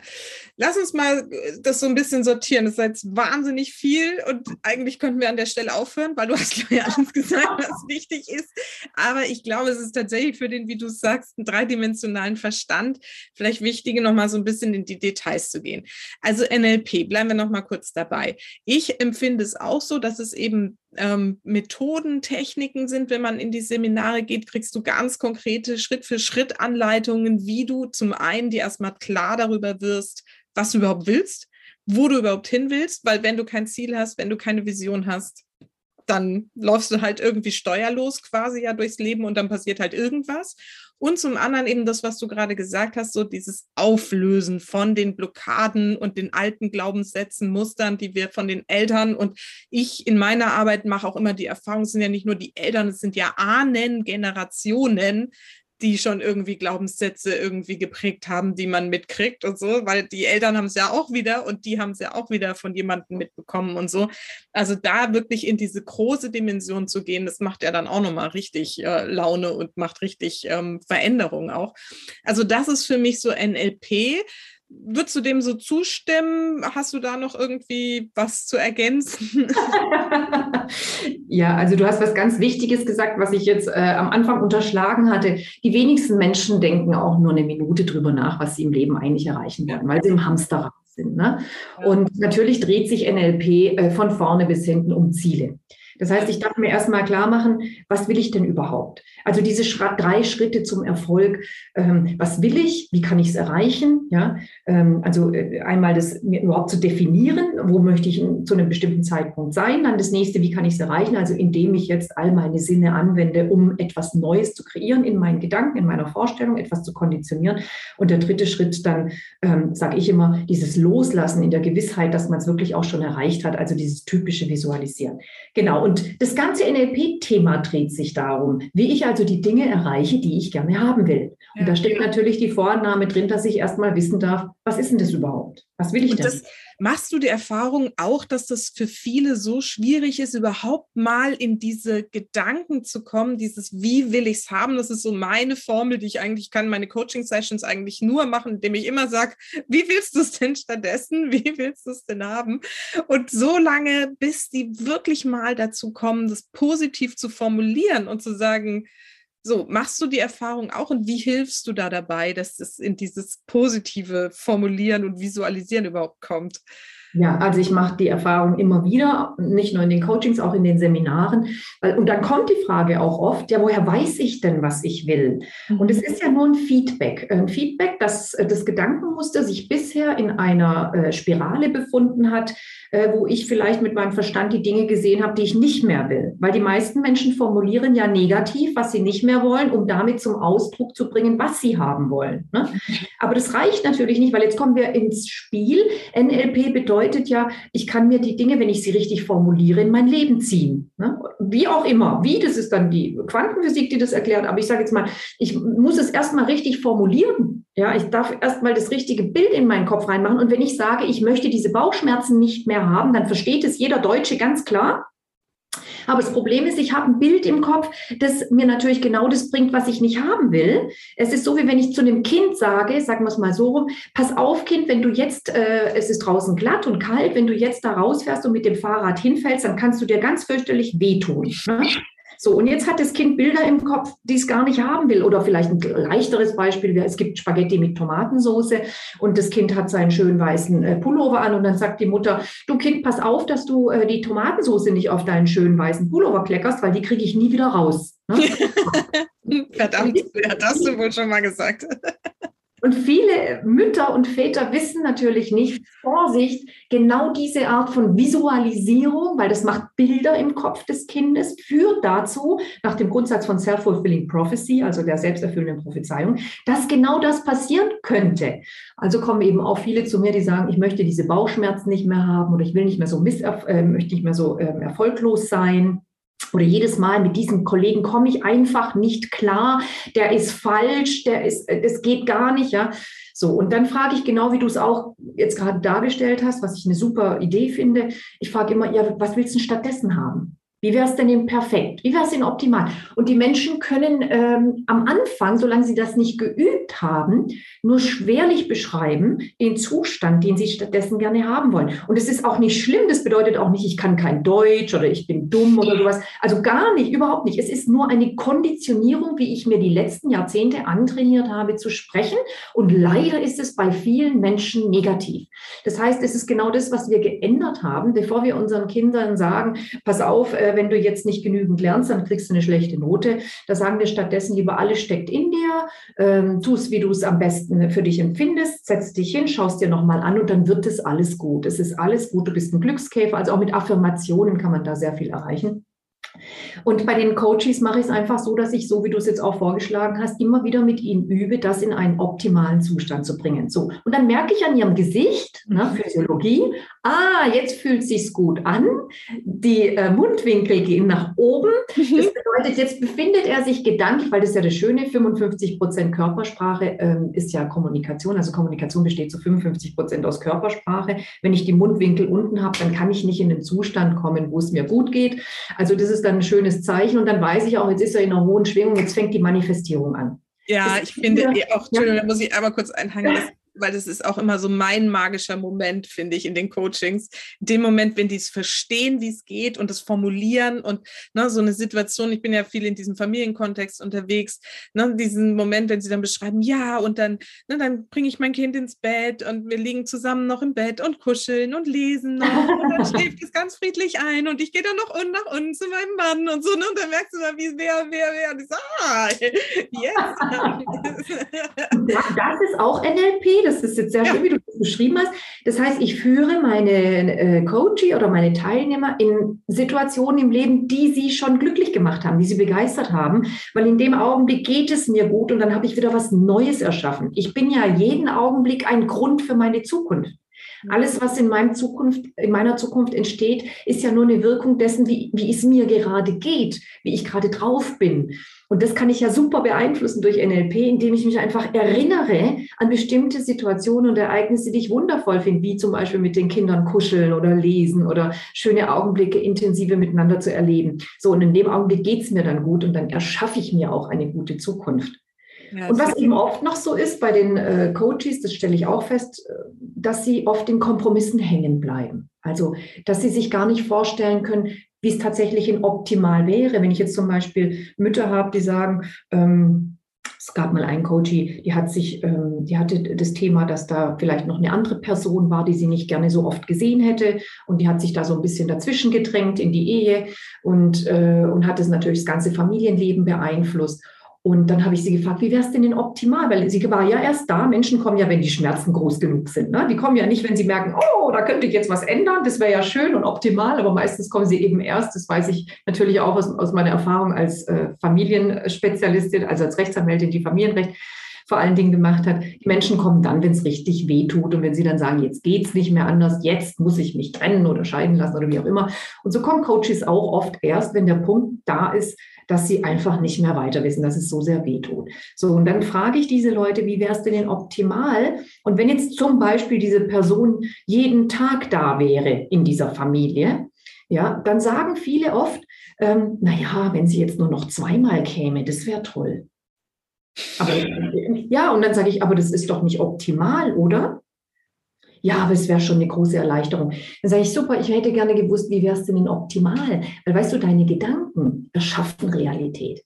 lass uns mal äh, das so ein bisschen sortieren. Das ist jetzt wahnsinnig viel und eigentlich könnten wir an der Stelle aufhören, weil du hast ja alles gesagt, was wichtig ist. Aber ich glaube, es ist tatsächlich für den, wie du sagst, einen dreidimensionalen Verstand vielleicht wichtig, noch mal so ein bisschen in die Details zu gehen. Also NLP, bleiben wir noch mal kurz dabei. Ich empfinde es auch so, dass es eben ähm, Methoden, Techniken sind. Wenn man in die Seminare geht, kriegst du ganz konkrete Schritt-für-Schritt-Anleitungen, wie du zum einen dir erstmal klar darüber wirst, was du überhaupt willst, wo du überhaupt hin willst, weil wenn du kein Ziel hast, wenn du keine Vision hast, dann läufst du halt irgendwie steuerlos quasi ja durchs Leben und dann passiert halt irgendwas. Und zum anderen eben das, was du gerade gesagt hast, so dieses Auflösen von den Blockaden und den alten Glaubenssätzen, Mustern, die wir von den Eltern und ich in meiner Arbeit mache auch immer die Erfahrung, es sind ja nicht nur die Eltern, es sind ja Ahnen, Generationen, die schon irgendwie Glaubenssätze irgendwie geprägt haben, die man mitkriegt und so, weil die Eltern haben es ja auch wieder und die haben es ja auch wieder von jemandem mitbekommen und so. Also da wirklich in diese große Dimension zu gehen, das macht ja dann auch nochmal richtig äh, Laune und macht richtig ähm, Veränderung auch. Also das ist für mich so NLP. Würdest du dem so zustimmen? Hast du da noch irgendwie was zu ergänzen? ja, also du hast was ganz Wichtiges gesagt, was ich jetzt äh, am Anfang unterschlagen hatte. Die wenigsten Menschen denken auch nur eine Minute drüber nach, was sie im Leben eigentlich erreichen wollen, weil sie im Hamsterrad sind. Ne? Und natürlich dreht sich NLP äh, von vorne bis hinten um Ziele. Das heißt, ich darf mir erstmal klar machen, was will ich denn überhaupt? Also diese drei Schritte zum Erfolg. Ähm, was will ich? Wie kann ich es erreichen? Ja, ähm, also äh, einmal das überhaupt zu definieren, wo möchte ich zu einem bestimmten Zeitpunkt sein? Dann das nächste, wie kann ich es erreichen? Also indem ich jetzt all meine Sinne anwende, um etwas Neues zu kreieren in meinen Gedanken, in meiner Vorstellung, etwas zu konditionieren. Und der dritte Schritt dann, ähm, sage ich immer, dieses Loslassen in der Gewissheit, dass man es wirklich auch schon erreicht hat. Also dieses typische Visualisieren. Genau. Und das ganze NLP-Thema dreht sich darum, wie ich also die Dinge erreiche, die ich gerne haben will. Und ja. da steckt natürlich die Vorannahme drin, dass ich erstmal wissen darf, was ist denn das überhaupt? Was will ich denn? Das, machst du die Erfahrung auch, dass das für viele so schwierig ist, überhaupt mal in diese Gedanken zu kommen, dieses Wie will ich es haben? Das ist so meine Formel, die ich eigentlich kann, meine Coaching-Sessions eigentlich nur machen, indem ich immer sage, wie willst du es denn stattdessen? Wie willst du es denn haben? Und so lange, bis die wirklich mal dazu kommen, das positiv zu formulieren und zu sagen, so, machst du die Erfahrung auch und wie hilfst du da dabei, dass es in dieses positive Formulieren und Visualisieren überhaupt kommt? Ja, also ich mache die Erfahrung immer wieder, nicht nur in den Coachings, auch in den Seminaren. Und dann kommt die Frage auch oft, ja, woher weiß ich denn, was ich will? Und es ist ja nur ein Feedback. Ein Feedback, dass das Gedankenmuster sich bisher in einer äh, Spirale befunden hat, äh, wo ich vielleicht mit meinem Verstand die Dinge gesehen habe, die ich nicht mehr will. Weil die meisten Menschen formulieren ja negativ, was sie nicht mehr wollen, um damit zum Ausdruck zu bringen, was sie haben wollen. Ne? Aber das reicht natürlich nicht, weil jetzt kommen wir ins Spiel. NLP bedeutet ja, ich kann mir die Dinge, wenn ich sie richtig formuliere, in mein Leben ziehen. Ne? Wie auch immer. Wie, das ist dann die Quantenphysik, die das erklärt. Aber ich sage jetzt mal, ich muss es erstmal richtig formulieren. Ja, ich darf erstmal das richtige Bild in meinen Kopf reinmachen. Und wenn ich sage, ich möchte diese Bauchschmerzen nicht mehr haben, dann versteht es jeder Deutsche ganz klar. Aber das Problem ist, ich habe ein Bild im Kopf, das mir natürlich genau das bringt, was ich nicht haben will. Es ist so, wie wenn ich zu einem Kind sage, sagen wir es mal so rum, pass auf, Kind, wenn du jetzt, äh, es ist draußen glatt und kalt, wenn du jetzt da rausfährst und mit dem Fahrrad hinfällst, dann kannst du dir ganz fürchterlich wehtun. Ne? So, und jetzt hat das Kind Bilder im Kopf, die es gar nicht haben will. Oder vielleicht ein leichteres Beispiel wäre, es gibt Spaghetti mit Tomatensauce und das Kind hat seinen schönen weißen äh, Pullover an und dann sagt die Mutter, du Kind, pass auf, dass du äh, die Tomatensauce nicht auf deinen schönen weißen Pullover kleckerst, weil die kriege ich nie wieder raus. Ne? Verdammt, wer hat das du wohl schon mal gesagt? Und viele Mütter und Väter wissen natürlich nicht, Vorsicht, genau diese Art von Visualisierung, weil das macht Bilder im Kopf des Kindes, führt dazu, nach dem Grundsatz von Self-Fulfilling Prophecy, also der selbsterfüllenden Prophezeiung, dass genau das passieren könnte. Also kommen eben auch viele zu mir, die sagen, ich möchte diese Bauchschmerzen nicht mehr haben oder ich will nicht mehr so, miss äh, möchte nicht mehr so äh, erfolglos sein oder jedes Mal mit diesem Kollegen komme ich einfach nicht klar, der ist falsch, der ist, das geht gar nicht, ja. So, und dann frage ich genau, wie du es auch jetzt gerade dargestellt hast, was ich eine super Idee finde. Ich frage immer, ja, was willst du stattdessen haben? Wie wäre es denn eben perfekt? Wie wäre es denn optimal? Und die Menschen können ähm, am Anfang, solange sie das nicht geübt haben, nur schwerlich beschreiben den Zustand, den sie stattdessen gerne haben wollen. Und es ist auch nicht schlimm. Das bedeutet auch nicht, ich kann kein Deutsch oder ich bin dumm oder sowas. Also gar nicht, überhaupt nicht. Es ist nur eine Konditionierung, wie ich mir die letzten Jahrzehnte antrainiert habe zu sprechen. Und leider ist es bei vielen Menschen negativ. Das heißt, es ist genau das, was wir geändert haben, bevor wir unseren Kindern sagen, pass auf, äh, wenn du jetzt nicht genügend lernst, dann kriegst du eine schlechte Note. Da sagen wir stattdessen lieber, alles steckt in dir, ähm, tu wie du es am besten für dich empfindest, setz dich hin, schaust dir nochmal an und dann wird es alles gut. Es ist alles gut, du bist ein Glückskäfer, also auch mit Affirmationen kann man da sehr viel erreichen. Und bei den Coaches mache ich es einfach so, dass ich, so wie du es jetzt auch vorgeschlagen hast, immer wieder mit ihnen übe, das in einen optimalen Zustand zu bringen. So. Und dann merke ich an ihrem Gesicht, ne. Physiologie, ah, jetzt fühlt sich's gut an. Die äh, Mundwinkel gehen nach oben. Das bedeutet, jetzt befindet er sich gedanklich, weil das ist ja das Schöne, 55 Prozent Körpersprache ähm, ist ja Kommunikation. Also Kommunikation besteht zu 55 Prozent aus Körpersprache. Wenn ich die Mundwinkel unten habe, dann kann ich nicht in den Zustand kommen, wo es mir gut geht. Also das ist dann ein schönes Zeichen und dann weiß ich auch, jetzt ist er in einer hohen Schwingung, jetzt fängt die Manifestierung an. Ja, ich finde auch, Entschuldigung, da muss ich aber kurz einhangen, das weil das ist auch immer so mein magischer Moment, finde ich, in den Coachings. In dem Moment, wenn die es verstehen, wie es geht und es formulieren und ne, so eine Situation, ich bin ja viel in diesem Familienkontext unterwegs, ne, diesen Moment, wenn sie dann beschreiben, ja, und dann, ne, dann bringe ich mein Kind ins Bett und wir liegen zusammen noch im Bett und kuscheln und lesen noch und dann schläft es ganz friedlich ein und ich gehe dann noch unten nach unten zu meinem Mann und so, ne, und dann merkst du mal, wie wer, wer, wer, und ich so, ah, jetzt. das ist auch NLP, das ist jetzt sehr ja. schön, wie du das beschrieben hast. Das heißt, ich führe meine äh, Coachie oder meine Teilnehmer in Situationen im Leben, die sie schon glücklich gemacht haben, die sie begeistert haben, weil in dem Augenblick geht es mir gut und dann habe ich wieder was Neues erschaffen. Ich bin ja jeden Augenblick ein Grund für meine Zukunft. Alles, was in, meinem Zukunft, in meiner Zukunft entsteht, ist ja nur eine Wirkung dessen, wie, wie es mir gerade geht, wie ich gerade drauf bin. Und das kann ich ja super beeinflussen durch NLP, indem ich mich einfach erinnere an bestimmte Situationen und Ereignisse, die ich wundervoll finde, wie zum Beispiel mit den Kindern kuscheln oder lesen oder schöne Augenblicke intensive miteinander zu erleben. So, und in dem Augenblick geht es mir dann gut und dann erschaffe ich mir auch eine gute Zukunft. Ja, und was eben oft noch so ist bei den äh, Coaches, das stelle ich auch fest, äh, dass sie oft in Kompromissen hängen bleiben. Also, dass sie sich gar nicht vorstellen können, wie es tatsächlich in optimal wäre. Wenn ich jetzt zum Beispiel Mütter habe, die sagen, ähm, es gab mal einen Coachie, die hat sich, ähm, die hatte das Thema, dass da vielleicht noch eine andere Person war, die sie nicht gerne so oft gesehen hätte. Und die hat sich da so ein bisschen dazwischen gedrängt in die Ehe und, äh, und hat es natürlich das ganze Familienleben beeinflusst. Und dann habe ich sie gefragt, wie wäre es denn denn optimal? Weil sie war ja erst da. Menschen kommen ja, wenn die Schmerzen groß genug sind. Ne? Die kommen ja nicht, wenn sie merken, oh, da könnte ich jetzt was ändern. Das wäre ja schön und optimal. Aber meistens kommen sie eben erst. Das weiß ich natürlich auch aus, aus meiner Erfahrung als äh, Familienspezialistin, also als Rechtsanwältin, die Familienrecht vor allen Dingen gemacht hat. Die Menschen kommen dann, wenn es richtig weh tut und wenn sie dann sagen, jetzt geht es nicht mehr anders, jetzt muss ich mich trennen oder scheiden lassen oder wie auch immer. Und so kommen Coaches auch oft erst, wenn der Punkt da ist, dass sie einfach nicht mehr weiter wissen, dass es so sehr wehtut. So, und dann frage ich diese Leute, wie wäre es denn, optimal? Und wenn jetzt zum Beispiel diese Person jeden Tag da wäre in dieser Familie, ja, dann sagen viele oft, ähm, naja, wenn sie jetzt nur noch zweimal käme, das wäre toll. Aber ja, und dann sage ich, aber das ist doch nicht optimal, oder? Ja, aber es wäre schon eine große Erleichterung. Dann sage ich, super, ich hätte gerne gewusst, wie wäre es denn optimal? Weil weißt du, deine Gedanken erschaffen Realität.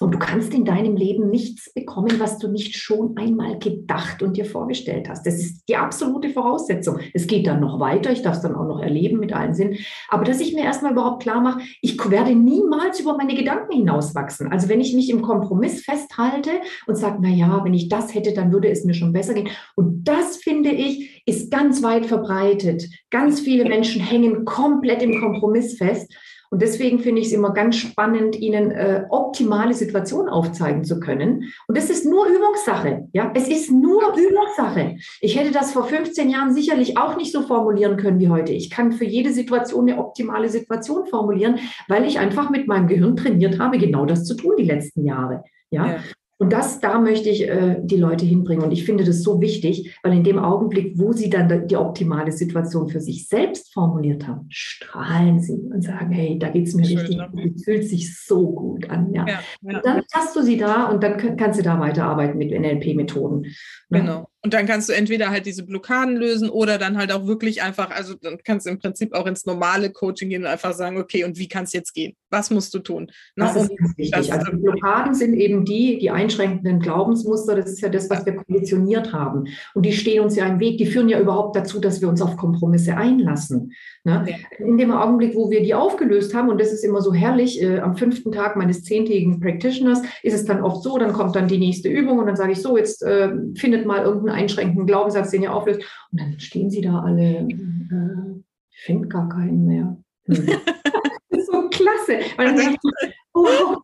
Und du kannst in deinem Leben nichts bekommen, was du nicht schon einmal gedacht und dir vorgestellt hast. Das ist die absolute Voraussetzung. Es geht dann noch weiter. Ich darf es dann auch noch erleben mit allen Sinnen. Aber dass ich mir erstmal überhaupt klar mache, ich werde niemals über meine Gedanken hinauswachsen. Also wenn ich mich im Kompromiss festhalte und sage, na ja, wenn ich das hätte, dann würde es mir schon besser gehen. Und das finde ich ist ganz weit verbreitet. Ganz viele Menschen hängen komplett im Kompromiss fest. Und deswegen finde ich es immer ganz spannend, Ihnen äh, optimale Situationen aufzeigen zu können. Und das ist nur Übungssache. Ja, es ist nur Übungssache. Ich hätte das vor 15 Jahren sicherlich auch nicht so formulieren können wie heute. Ich kann für jede Situation eine optimale Situation formulieren, weil ich einfach mit meinem Gehirn trainiert habe, genau das zu tun die letzten Jahre. Ja? ja. Und das, da möchte ich äh, die Leute hinbringen. Und ich finde das so wichtig, weil in dem Augenblick, wo sie dann die optimale Situation für sich selbst formuliert haben, strahlen sie und sagen, hey, da geht es mir Schön, richtig ne? gut, es fühlt sich so gut an. Ja. ja, ja. Dann hast du sie da und dann kannst du da weiterarbeiten mit NLP-Methoden. Ne? Genau. Und dann kannst du entweder halt diese Blockaden lösen oder dann halt auch wirklich einfach, also dann kannst du im Prinzip auch ins normale Coaching gehen und einfach sagen, okay, und wie kann es jetzt gehen? Was musst du tun? Das Na, ist ganz wichtig. also Blockaden sind eben die, die einschränkenden Glaubensmuster, das ist ja das, was wir konditioniert haben. Und die stehen uns ja im Weg, die führen ja überhaupt dazu, dass wir uns auf Kompromisse einlassen. Ne? Ja. In dem Augenblick, wo wir die aufgelöst haben, und das ist immer so herrlich, äh, am fünften Tag meines zehntägigen Practitioners ist es dann oft so, dann kommt dann die nächste Übung und dann sage ich so, jetzt äh, findet mal irgendeinen einschränkenden Glaubenssatz, den ihr auflöst. Und dann stehen sie da alle, äh, ich finde gar keinen mehr. Das ist so klasse. Weil dann ich, oh,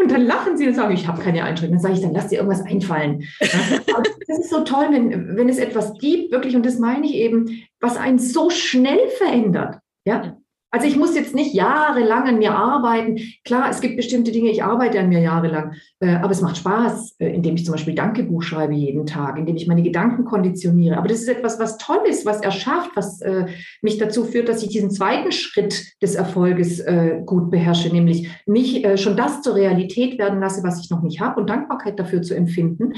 und dann lachen sie und sagen, ich habe keine Einschränkungen. Dann sage ich, dann lass dir irgendwas einfallen. das ist so toll, wenn, wenn es etwas gibt, wirklich, und das meine ich eben, was einen so schnell verändert. Ja, also ich muss jetzt nicht jahrelang an mir arbeiten. Klar, es gibt bestimmte Dinge, ich arbeite an mir jahrelang, äh, aber es macht Spaß, äh, indem ich zum Beispiel Dankebuch schreibe jeden Tag, indem ich meine Gedanken konditioniere. Aber das ist etwas, was toll ist, was erschafft, was äh, mich dazu führt, dass ich diesen zweiten Schritt des Erfolges gut beherrsche, nämlich mich schon das zur Realität werden lasse, was ich noch nicht habe und Dankbarkeit dafür zu empfinden.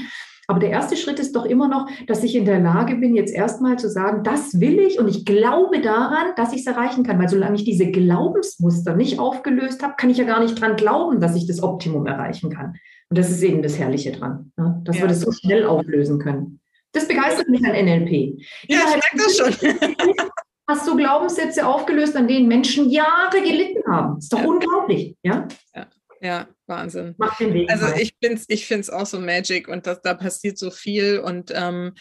Aber der erste Schritt ist doch immer noch, dass ich in der Lage bin, jetzt erstmal zu sagen, das will ich und ich glaube daran, dass ich es erreichen kann. Weil solange ich diese Glaubensmuster nicht aufgelöst habe, kann ich ja gar nicht dran glauben, dass ich das Optimum erreichen kann. Und das ist eben das Herrliche dran, ne? dass ja. wir das so schnell auflösen können. Das begeistert mich an NLP. Ja, ich merke das schon. hast du Glaubenssätze aufgelöst, an denen Menschen Jahre gelitten haben. Das ist doch ja. unglaublich, ja? ja? Ja, Wahnsinn. Mach den Weg also ich finde es ich find's auch so magic und das, da passiert so viel und ähm,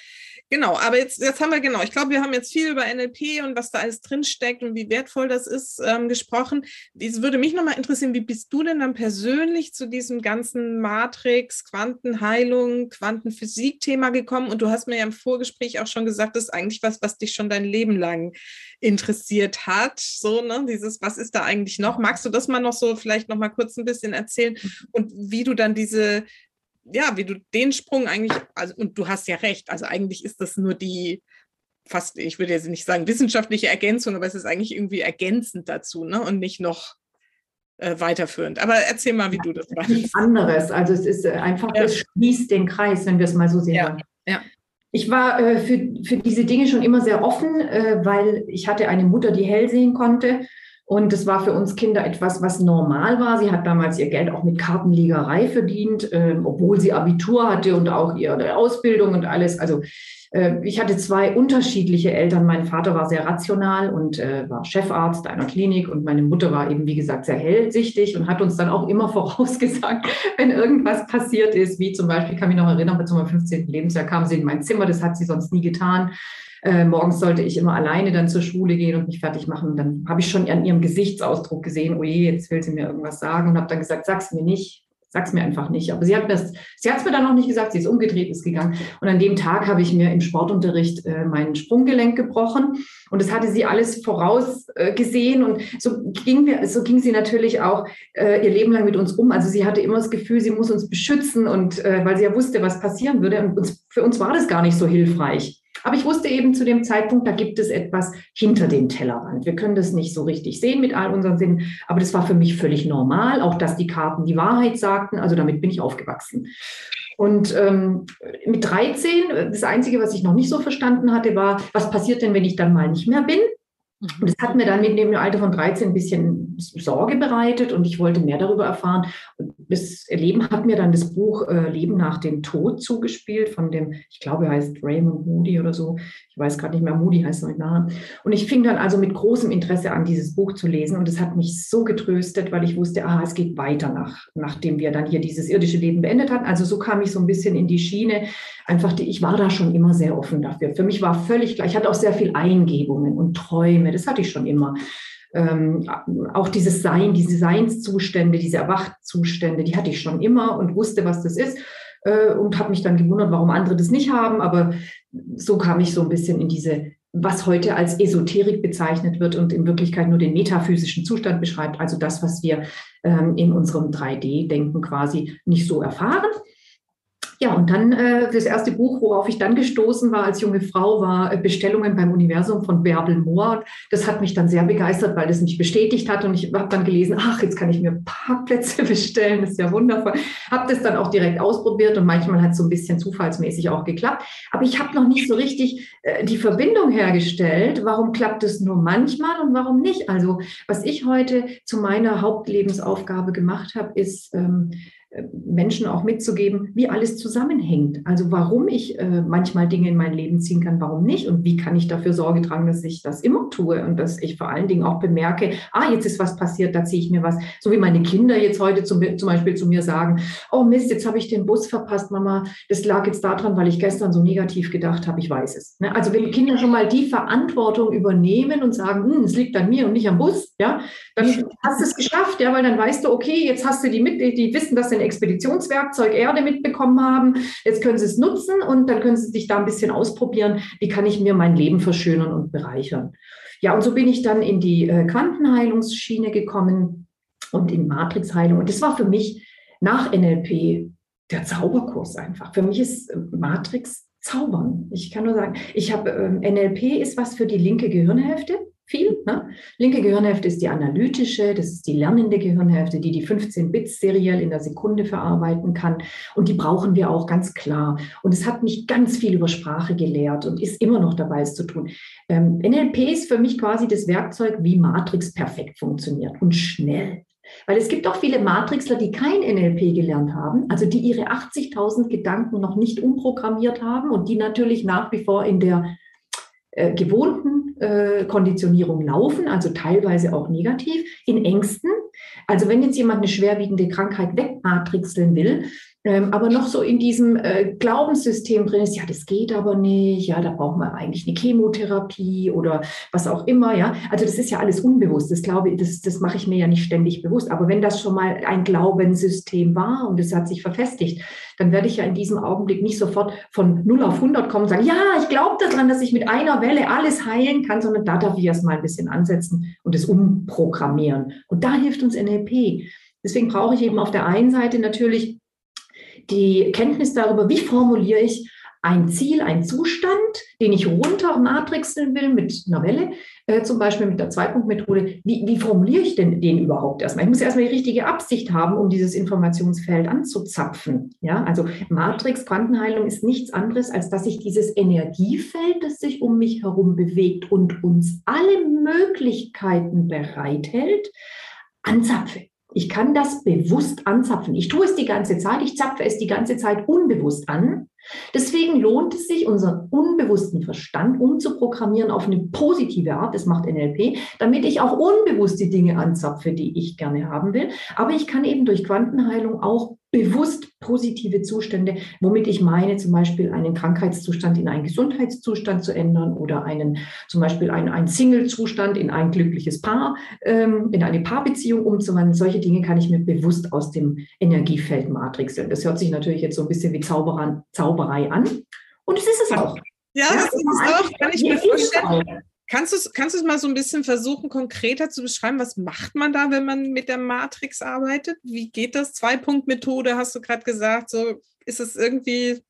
Genau, aber jetzt, jetzt haben wir genau, ich glaube, wir haben jetzt viel über NLP und was da alles drinsteckt und wie wertvoll das ist ähm, gesprochen. Es würde mich nochmal interessieren, wie bist du denn dann persönlich zu diesem ganzen Matrix, Quantenheilung, Quantenphysik-Thema gekommen? Und du hast mir ja im Vorgespräch auch schon gesagt, das ist eigentlich was, was dich schon dein Leben lang interessiert hat. So, ne, dieses, was ist da eigentlich noch? Magst du das mal noch so vielleicht nochmal kurz ein bisschen erzählen und wie du dann diese ja, wie du den Sprung eigentlich, also, und du hast ja recht, also eigentlich ist das nur die fast, ich würde jetzt nicht sagen wissenschaftliche Ergänzung, aber es ist eigentlich irgendwie ergänzend dazu, ne? Und nicht noch äh, weiterführend. Aber erzähl mal, wie ja, du das machst. Nichts anderes. Also es ist äh, einfach, ja. es schließt den Kreis, wenn wir es mal so sehen. Ja. ja. Ich war äh, für, für diese Dinge schon immer sehr offen, äh, weil ich hatte eine Mutter, die hell sehen konnte. Und das war für uns Kinder etwas, was normal war. Sie hat damals ihr Geld auch mit Kartenlegerei verdient, äh, obwohl sie Abitur hatte und auch ihre Ausbildung und alles. Also äh, ich hatte zwei unterschiedliche Eltern. Mein Vater war sehr rational und äh, war Chefarzt einer Klinik und meine Mutter war eben, wie gesagt, sehr hellsichtig und hat uns dann auch immer vorausgesagt, wenn irgendwas passiert ist, wie zum Beispiel, kann mich noch erinnern, zu meinem 15. Lebensjahr kam sie in mein Zimmer, das hat sie sonst nie getan. Äh, morgens sollte ich immer alleine dann zur Schule gehen und mich fertig machen. Dann habe ich schon an ihrem Gesichtsausdruck gesehen, oh je, jetzt will sie mir irgendwas sagen und habe dann gesagt, sag's mir nicht, sag's mir einfach nicht. Aber sie hat es sie hat's mir dann noch nicht gesagt, sie ist umgedreht, ist gegangen. Und an dem Tag habe ich mir im Sportunterricht äh, mein Sprunggelenk gebrochen. Und das hatte sie alles vorausgesehen. Äh, und so ging, wir, so ging sie natürlich auch äh, ihr Leben lang mit uns um. Also sie hatte immer das Gefühl, sie muss uns beschützen und äh, weil sie ja wusste, was passieren würde. Und uns, für uns war das gar nicht so hilfreich. Aber ich wusste eben zu dem Zeitpunkt, da gibt es etwas hinter dem Tellerrand. Wir können das nicht so richtig sehen mit all unseren Sinnen, aber das war für mich völlig normal, auch dass die Karten die Wahrheit sagten. Also damit bin ich aufgewachsen. Und ähm, mit 13, das Einzige, was ich noch nicht so verstanden hatte, war, was passiert denn, wenn ich dann mal nicht mehr bin? Und das hat mir dann mit dem Alter von 13 ein bisschen Sorge bereitet und ich wollte mehr darüber erfahren. Und das Leben hat mir dann das Buch äh, Leben nach dem Tod zugespielt von dem, ich glaube, er heißt Raymond Moody oder so. Ich weiß gerade nicht mehr, Moody heißt mit Namen. Und ich fing dann also mit großem Interesse an, dieses Buch zu lesen und es hat mich so getröstet, weil ich wusste, ah, es geht weiter nach, nachdem wir dann hier dieses irdische Leben beendet hatten. Also so kam ich so ein bisschen in die Schiene. Einfach, die, ich war da schon immer sehr offen dafür. Für mich war völlig klar, ich hatte auch sehr viel Eingebungen und Träume das hatte ich schon immer. ähm, auch dieses Sein, diese Seinszustände, diese Erwachzustände, die hatte ich schon immer und wusste, was das ist äh, und habe mich dann gewundert, warum andere das nicht haben. Aber so kam ich so ein bisschen in diese, was heute als Esoterik bezeichnet wird und in Wirklichkeit nur den metaphysischen Zustand beschreibt, also das, was wir ähm, in unserem 3D-Denken quasi nicht so erfahren. Ja, und dann äh, das erste Buch, worauf ich dann gestoßen war als junge Frau, war äh, Bestellungen beim Universum von Bärbel Mohr. Das hat mich dann sehr begeistert, weil es mich bestätigt hat. Und ich habe dann gelesen, ach, jetzt kann ich mir Parkplätze bestellen. Das ist ja wundervoll. Habe das dann auch direkt ausprobiert und manchmal hat es so ein bisschen zufallsmäßig auch geklappt. Aber ich habe noch nicht so richtig äh, die Verbindung hergestellt. Warum klappt es nur manchmal und warum nicht? Also was ich heute zu meiner Hauptlebensaufgabe gemacht habe, ist, ähm, Menschen auch mitzugeben, wie alles zusammenhängt. Also warum ich äh, manchmal Dinge in mein Leben ziehen kann, warum nicht und wie kann ich dafür Sorge tragen, dass ich das immer tue und dass ich vor allen Dingen auch bemerke, ah, jetzt ist was passiert, da ziehe ich mir was. So wie meine Kinder jetzt heute zum, zum Beispiel zu mir sagen, oh Mist, jetzt habe ich den Bus verpasst, Mama, das lag jetzt daran, weil ich gestern so negativ gedacht habe, ich weiß es. Ne? Also wenn Kinder schon mal die Verantwortung übernehmen und sagen, hm, es liegt an mir und nicht am Bus, ja, dann hast du es geschafft, ja, weil dann weißt du, okay, jetzt hast du die mit, die wissen, dass sie Expeditionswerkzeug Erde mitbekommen haben. Jetzt können Sie es nutzen und dann können Sie sich da ein bisschen ausprobieren, wie kann ich mir mein Leben verschönern und bereichern. Ja, und so bin ich dann in die äh, Quantenheilungsschiene gekommen und in Matrixheilung. Und das war für mich nach NLP der Zauberkurs einfach. Für mich ist äh, Matrix Zaubern. Ich kann nur sagen, ich habe ähm, NLP ist was für die linke Gehirnhälfte viel. Ne? Linke Gehirnhälfte ist die analytische, das ist die lernende Gehirnhälfte, die die 15 Bits seriell in der Sekunde verarbeiten kann. Und die brauchen wir auch ganz klar. Und es hat mich ganz viel über Sprache gelehrt und ist immer noch dabei, es zu tun. Ähm, NLP ist für mich quasi das Werkzeug, wie Matrix perfekt funktioniert und schnell. Weil es gibt auch viele Matrixler, die kein NLP gelernt haben, also die ihre 80.000 Gedanken noch nicht umprogrammiert haben und die natürlich nach wie vor in der äh, gewohnten Konditionierung laufen, also teilweise auch negativ, in Ängsten. Also wenn jetzt jemand eine schwerwiegende Krankheit wegmatrixeln will, ähm, aber noch so in diesem äh, Glaubenssystem drin ist, ja, das geht aber nicht, ja, da braucht man eigentlich eine Chemotherapie oder was auch immer, ja. Also das ist ja alles unbewusst. Das glaube ich, das, das mache ich mir ja nicht ständig bewusst. Aber wenn das schon mal ein Glaubenssystem war und es hat sich verfestigt, dann werde ich ja in diesem Augenblick nicht sofort von 0 auf 100 kommen und sagen, ja, ich glaube daran, dass ich mit einer Welle alles heilen kann, sondern da darf ich erst mal ein bisschen ansetzen und es umprogrammieren. Und da hilft uns NLP. Deswegen brauche ich eben auf der einen Seite natürlich die Kenntnis darüber, wie formuliere ich ein Ziel, ein Zustand, den ich runter matrixeln will mit einer Welle, äh, zum Beispiel mit der Zweipunktmethode. Wie, wie formuliere ich denn den überhaupt erstmal? Ich muss erstmal die richtige Absicht haben, um dieses Informationsfeld anzuzapfen. Ja, also Matrix, Quantenheilung ist nichts anderes, als dass ich dieses Energiefeld, das sich um mich herum bewegt und uns alle Möglichkeiten bereithält, anzapfe. Ich kann das bewusst anzapfen. Ich tue es die ganze Zeit, ich zapfe es die ganze Zeit unbewusst an. Deswegen lohnt es sich, unseren unbewussten Verstand umzuprogrammieren auf eine positive Art, das macht NLP, damit ich auch unbewusst die Dinge anzapfe, die ich gerne haben will. Aber ich kann eben durch Quantenheilung auch bewusst positive Zustände, womit ich meine, zum Beispiel einen Krankheitszustand in einen Gesundheitszustand zu ändern oder einen, zum Beispiel einen, einen Single-Zustand in ein glückliches Paar, ähm, in eine Paarbeziehung umzuwandeln. Solche Dinge kann ich mir bewusst aus dem Energiefeld matrixeln. Das hört sich natürlich jetzt so ein bisschen wie Zauberer, Zauberei an. Und es ist es auch. Ja, das ist es auch, kann ich mir vorstellen. Kannst du es kannst mal so ein bisschen versuchen, konkreter zu beschreiben? Was macht man da, wenn man mit der Matrix arbeitet? Wie geht das? Zwei-Punkt-Methode, hast du gerade gesagt. So, ist es irgendwie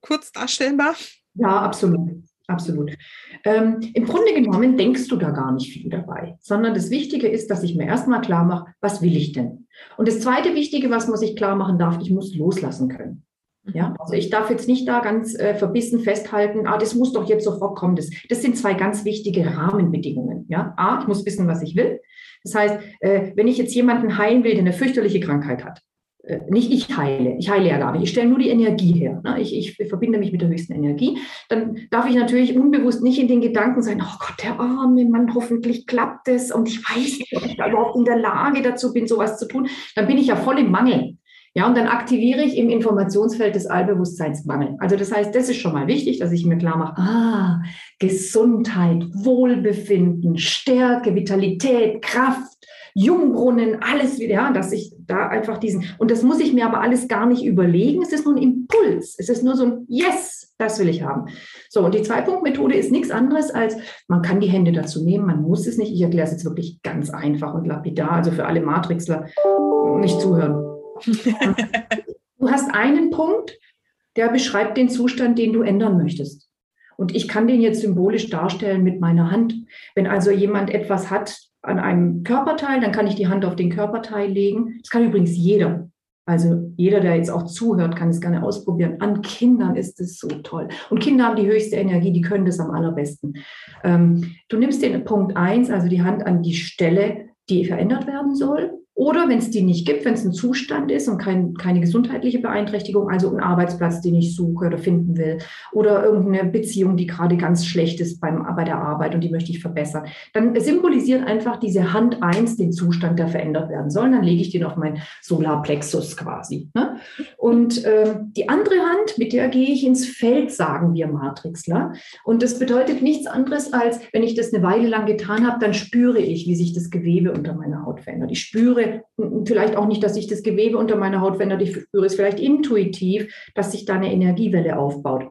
kurz darstellbar? Ja, absolut. Absolut. Ähm, Im Grunde genommen denkst du da gar nicht viel dabei, sondern das Wichtige ist, dass ich mir erstmal klar mache, was will ich denn? Und das zweite Wichtige, was muss ich klar machen darf, ich muss loslassen können. Ja, also ich darf jetzt nicht da ganz äh, verbissen festhalten, ah, das muss doch jetzt sofort kommen. Das, das sind zwei ganz wichtige Rahmenbedingungen. Ja, A, ich muss wissen, was ich will. Das heißt, äh, wenn ich jetzt jemanden heilen will, der eine fürchterliche Krankheit hat, äh, nicht ich heile, ich heile ja gar nicht, ich stelle nur die Energie her. Ne? Ich, ich verbinde mich mit der höchsten Energie. Dann darf ich natürlich unbewusst nicht in den Gedanken sein, oh Gott, der arme Mann, hoffentlich klappt es und ich weiß nicht, ob ich da überhaupt in der Lage dazu bin, sowas zu tun. Dann bin ich ja voll im Mangel. Ja, und dann aktiviere ich im Informationsfeld des Allbewusstseins Mangel. Also das heißt, das ist schon mal wichtig, dass ich mir klar mache, ah, Gesundheit, Wohlbefinden, Stärke, Vitalität, Kraft, Jungbrunnen, alles wieder, ja, dass ich da einfach diesen, und das muss ich mir aber alles gar nicht überlegen, es ist nur ein Impuls, es ist nur so ein Yes, das will ich haben. So, und die Zwei-Punkt-Methode ist nichts anderes als, man kann die Hände dazu nehmen, man muss es nicht, ich erkläre es jetzt wirklich ganz einfach und lapidar, also für alle Matrixler nicht zuhören. Du hast einen Punkt, der beschreibt den Zustand, den du ändern möchtest. Und ich kann den jetzt symbolisch darstellen mit meiner Hand. Wenn also jemand etwas hat, an einem Körperteil, dann kann ich die Hand auf den Körperteil legen. Das kann übrigens jeder. Also jeder, der jetzt auch zuhört, kann es gerne ausprobieren. An Kindern ist es so toll. Und Kinder haben die höchste Energie, die können das am allerbesten. Ähm, du nimmst den Punkt 1, also die Hand an die Stelle, die verändert werden soll. Oder wenn es die nicht gibt, wenn es ein Zustand ist und kein, keine gesundheitliche Beeinträchtigung, also ein Arbeitsplatz, den ich suche oder finden will, oder irgendeine Beziehung, die gerade ganz schlecht ist beim, bei der Arbeit und die möchte ich verbessern, dann symbolisiert einfach diese Hand eins den Zustand, der verändert werden soll. Dann lege ich den auf mein Solarplexus quasi. Ne? Und äh, die andere Hand, mit der gehe ich ins Feld, sagen wir Matrixler. Und das bedeutet nichts anderes als, wenn ich das eine Weile lang getan habe, dann spüre ich, wie sich das Gewebe unter meiner Haut verändert. Ich spüre, vielleicht auch nicht, dass sich das Gewebe unter meiner Haut verändert. Ich spüre es vielleicht intuitiv, dass sich da eine Energiewelle aufbaut.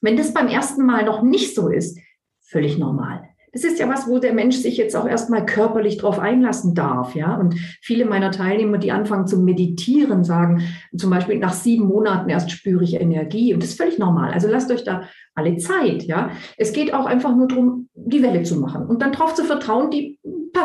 Wenn das beim ersten Mal noch nicht so ist, völlig normal. Das ist ja was, wo der Mensch sich jetzt auch erstmal körperlich drauf einlassen darf, ja. Und viele meiner Teilnehmer, die anfangen zu meditieren, sagen zum Beispiel nach sieben Monaten erst spüre ich Energie und das ist völlig normal. Also lasst euch da alle Zeit, ja. Es geht auch einfach nur darum, die Welle zu machen und dann darauf zu vertrauen, die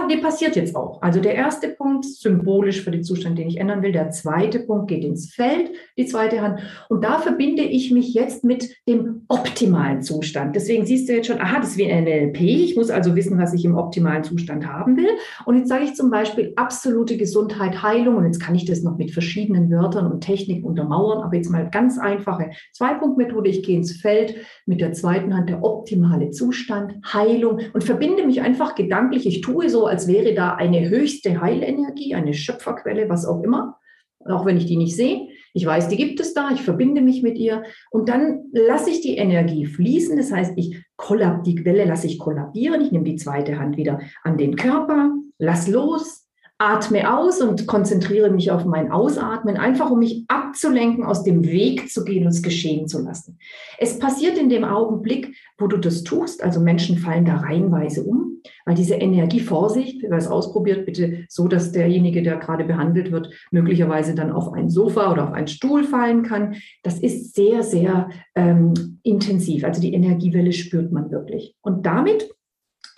die passiert jetzt auch. Also der erste Punkt, symbolisch für den Zustand, den ich ändern will. Der zweite Punkt geht ins Feld, die zweite Hand. Und da verbinde ich mich jetzt mit dem optimalen Zustand. Deswegen siehst du jetzt schon, aha, das ist wie ein NLP. Ich muss also wissen, was ich im optimalen Zustand haben will. Und jetzt sage ich zum Beispiel absolute Gesundheit, Heilung. Und jetzt kann ich das noch mit verschiedenen Wörtern und Techniken untermauern. Aber jetzt mal ganz einfache Zwei-Punkt-Methode. Ich gehe ins Feld mit der zweiten Hand, der optimale Zustand, Heilung und verbinde mich einfach gedanklich. Ich tue so, so, als wäre da eine höchste Heilenergie, eine Schöpferquelle, was auch immer, auch wenn ich die nicht sehe. Ich weiß, die gibt es da, ich verbinde mich mit ihr und dann lasse ich die Energie fließen. Das heißt, ich kollab, die Quelle lasse ich kollabieren. Ich nehme die zweite Hand wieder an den Körper, lass los, atme aus und konzentriere mich auf mein Ausatmen, einfach um mich abzulenken, aus dem Weg zu gehen und es geschehen zu lassen. Es passiert in dem Augenblick, wo du das tust, also Menschen fallen da reihenweise um, weil diese Energie, Vorsicht, wer es ausprobiert, bitte so, dass derjenige, der gerade behandelt wird, möglicherweise dann auf ein Sofa oder auf einen Stuhl fallen kann. Das ist sehr, sehr ähm, intensiv. Also die Energiewelle spürt man wirklich. Und damit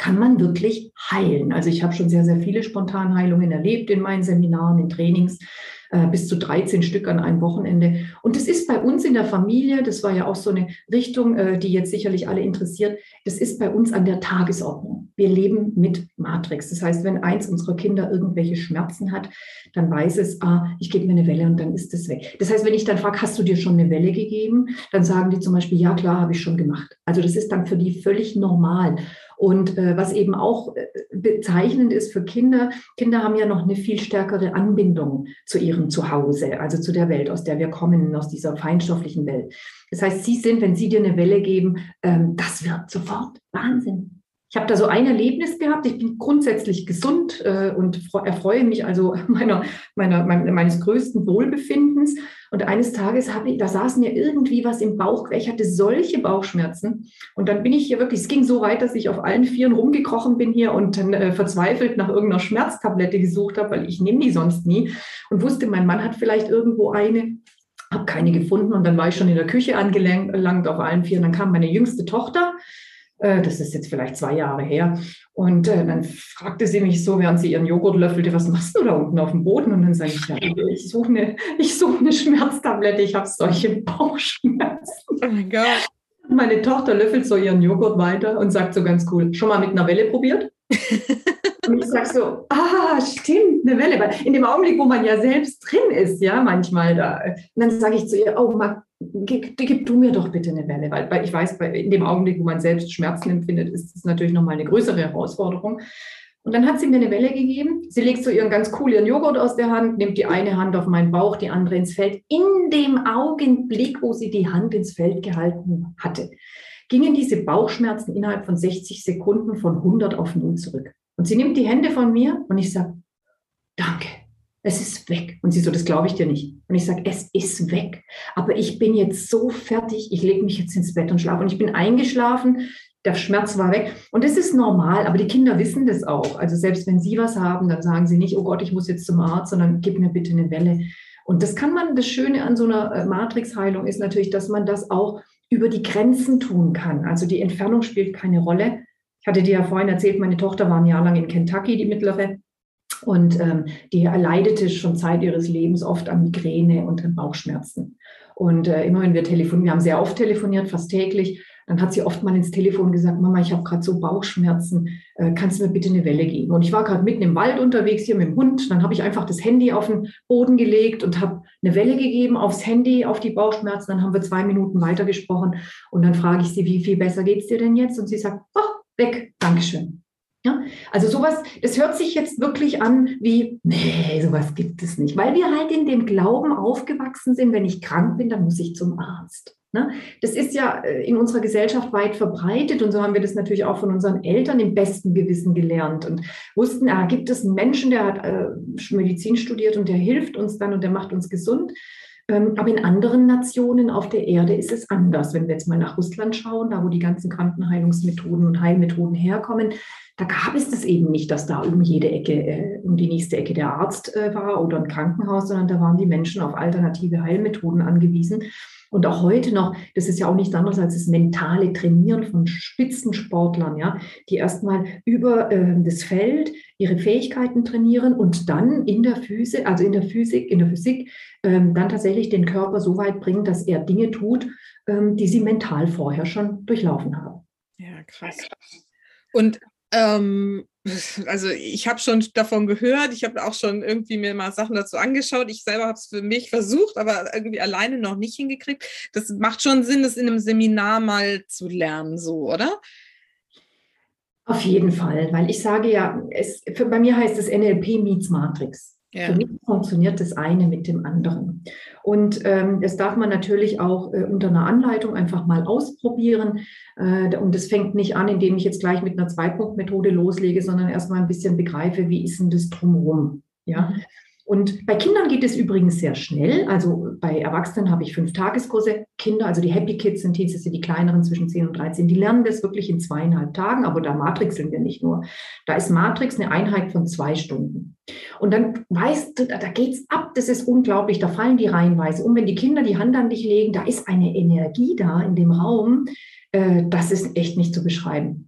kann man wirklich heilen. Also ich habe schon sehr, sehr viele Spontanheilungen erlebt in meinen Seminaren, in Trainings, äh, bis zu 13 Stück an einem Wochenende. Und das ist bei uns in der Familie, das war ja auch so eine Richtung, äh, die jetzt sicherlich alle interessiert, das ist bei uns an der Tagesordnung. Wir leben mit Matrix. Das heißt, wenn eins unserer Kinder irgendwelche Schmerzen hat, dann weiß es, ah, ich gebe mir eine Welle und dann ist es weg. Das heißt, wenn ich dann frage, hast du dir schon eine Welle gegeben? Dann sagen die zum Beispiel, ja klar, habe ich schon gemacht. Also das ist dann für die völlig normal. Und äh, was eben auch äh, bezeichnend ist für Kinder, Kinder haben ja noch eine viel stärkere Anbindung zu ihrem Zuhause, also zu der Welt, aus der wir kommen, aus dieser feinstofflichen Welt. Das heißt, sie sind, wenn sie dir eine Welle geben, ähm, das wird sofort Wahnsinn. Ich habe da so ein Erlebnis gehabt. Ich bin grundsätzlich gesund äh, und erfreue mich also meiner, meiner, meines größten Wohlbefindens. Und eines Tages habe ich, da saß mir irgendwie was im Bauch. Ich hatte solche Bauchschmerzen. Und dann bin ich hier wirklich, es ging so weit, dass ich auf allen Vieren rumgekrochen bin hier und dann äh, verzweifelt nach irgendeiner Schmerztablette gesucht habe, weil ich nehme die sonst nie und wusste, mein Mann hat vielleicht irgendwo eine habe keine gefunden und dann war ich schon in der Küche angelangt auf allen Vieren. Dann kam meine jüngste Tochter das ist jetzt vielleicht zwei Jahre her. Und äh, dann fragte sie mich so, während sie ihren Joghurt löffelte, was machst du da unten auf dem Boden? Und dann sage ich, ja, ich suche eine, ich suche eine Schmerztablette, ich habe solche Bauchschmerzen. Oh mein Gott. Meine Tochter löffelt so ihren Joghurt weiter und sagt so ganz cool, schon mal mit einer Welle probiert? und ich sage so, ah, stimmt, eine Welle. Weil in dem Augenblick, wo man ja selbst drin ist, ja, manchmal da, und dann sage ich zu ihr, oh, Marc, gib, du mir doch bitte eine Welle, weil, weil ich weiß, bei, in dem Augenblick, wo man selbst Schmerzen empfindet, ist es natürlich nochmal eine größere Herausforderung. Und dann hat sie mir eine Welle gegeben. Sie legt so ihren ganz cool ihren Joghurt aus der Hand, nimmt die eine Hand auf meinen Bauch, die andere ins Feld. In dem Augenblick, wo sie die Hand ins Feld gehalten hatte, gingen diese Bauchschmerzen innerhalb von 60 Sekunden von 100 auf 0 zurück. Und sie nimmt die Hände von mir und ich sage, danke, es ist weg. Und sie so, das glaube ich dir nicht. Und ich sage, es ist weg. Aber ich bin jetzt so fertig, ich lege mich jetzt ins Bett und schlafe. Und ich bin eingeschlafen, der Schmerz war weg. Und das ist normal, aber die Kinder wissen das auch. Also selbst wenn sie was haben, dann sagen sie nicht, oh Gott, ich muss jetzt zum Arzt, sondern gib mir bitte eine Welle. Und das kann man, das Schöne an so einer äh, Matrixheilung ist natürlich, dass man das auch über die Grenzen tun kann. Also die Entfernung spielt keine Rolle. Ich hatte dir ja vorhin erzählt, meine Tochter war ein Jahr lang in Kentucky, die mittlere. Und ähm, die erleidete schon Zeit ihres Lebens oft an Migräne und an Bauchschmerzen. Und äh, immer wenn wir telefonieren, wir haben sehr oft telefoniert, fast täglich, dann hat sie oft mal ins Telefon gesagt, Mama, ich habe gerade so Bauchschmerzen, äh, kannst du mir bitte eine Welle geben? Und ich war gerade mitten im Wald unterwegs hier mit dem Hund, dann habe ich einfach das Handy auf den Boden gelegt und habe eine Welle gegeben aufs Handy, auf die Bauchschmerzen. Dann haben wir zwei Minuten weitergesprochen und dann frage ich sie, wie viel besser geht es dir denn jetzt? Und sie sagt, oh, weg, Dankeschön. Ja, also sowas, das hört sich jetzt wirklich an wie, nee, sowas gibt es nicht, weil wir halt in dem Glauben aufgewachsen sind, wenn ich krank bin, dann muss ich zum Arzt. Ne? Das ist ja äh, in unserer Gesellschaft weit verbreitet und so haben wir das natürlich auch von unseren Eltern im besten Gewissen gelernt und wussten, ah, gibt es einen Menschen, der hat äh, Medizin studiert und der hilft uns dann und der macht uns gesund. Ähm, aber in anderen Nationen auf der Erde ist es anders. Wenn wir jetzt mal nach Russland schauen, da wo die ganzen Krankenheilungsmethoden und Heilmethoden herkommen, da gab es das eben nicht, dass da um jede Ecke, äh, um die nächste Ecke der Arzt äh, war oder ein Krankenhaus, sondern da waren die Menschen auf alternative Heilmethoden angewiesen. Und auch heute noch, das ist ja auch nichts anderes als das mentale Trainieren von Spitzensportlern, ja, die erstmal über äh, das Feld ihre Fähigkeiten trainieren und dann in der Physik, also in der Physik, in der Physik, ähm, dann tatsächlich den Körper so weit bringen, dass er Dinge tut, ähm, die sie mental vorher schon durchlaufen haben. Ja, krass. Und ähm, also ich habe schon davon gehört, ich habe auch schon irgendwie mir mal Sachen dazu angeschaut. Ich selber habe es für mich versucht, aber irgendwie alleine noch nicht hingekriegt. Das macht schon Sinn, das in einem Seminar mal zu lernen, so, oder? Auf jeden Fall, weil ich sage ja, es, für, bei mir heißt es NLP meets Matrix. Ja. Für mich funktioniert das eine mit dem anderen. Und ähm, das darf man natürlich auch äh, unter einer Anleitung einfach mal ausprobieren. Äh, und das fängt nicht an, indem ich jetzt gleich mit einer Zwei-Punkt-Methode loslege, sondern erstmal ein bisschen begreife, wie ist denn das drumherum. Ja. Und bei Kindern geht es übrigens sehr schnell. Also bei Erwachsenen habe ich fünf Tageskurse. Kinder, also die Happy Kids sind diese, die kleineren zwischen 10 und 13, die lernen das wirklich in zweieinhalb Tagen. Aber da matrixeln wir nicht nur. Da ist Matrix eine Einheit von zwei Stunden. Und dann weißt du, da, da geht's ab. Das ist unglaublich. Da fallen die reihenweise um. Wenn die Kinder die Hand an dich legen, da ist eine Energie da in dem Raum. Äh, das ist echt nicht zu beschreiben.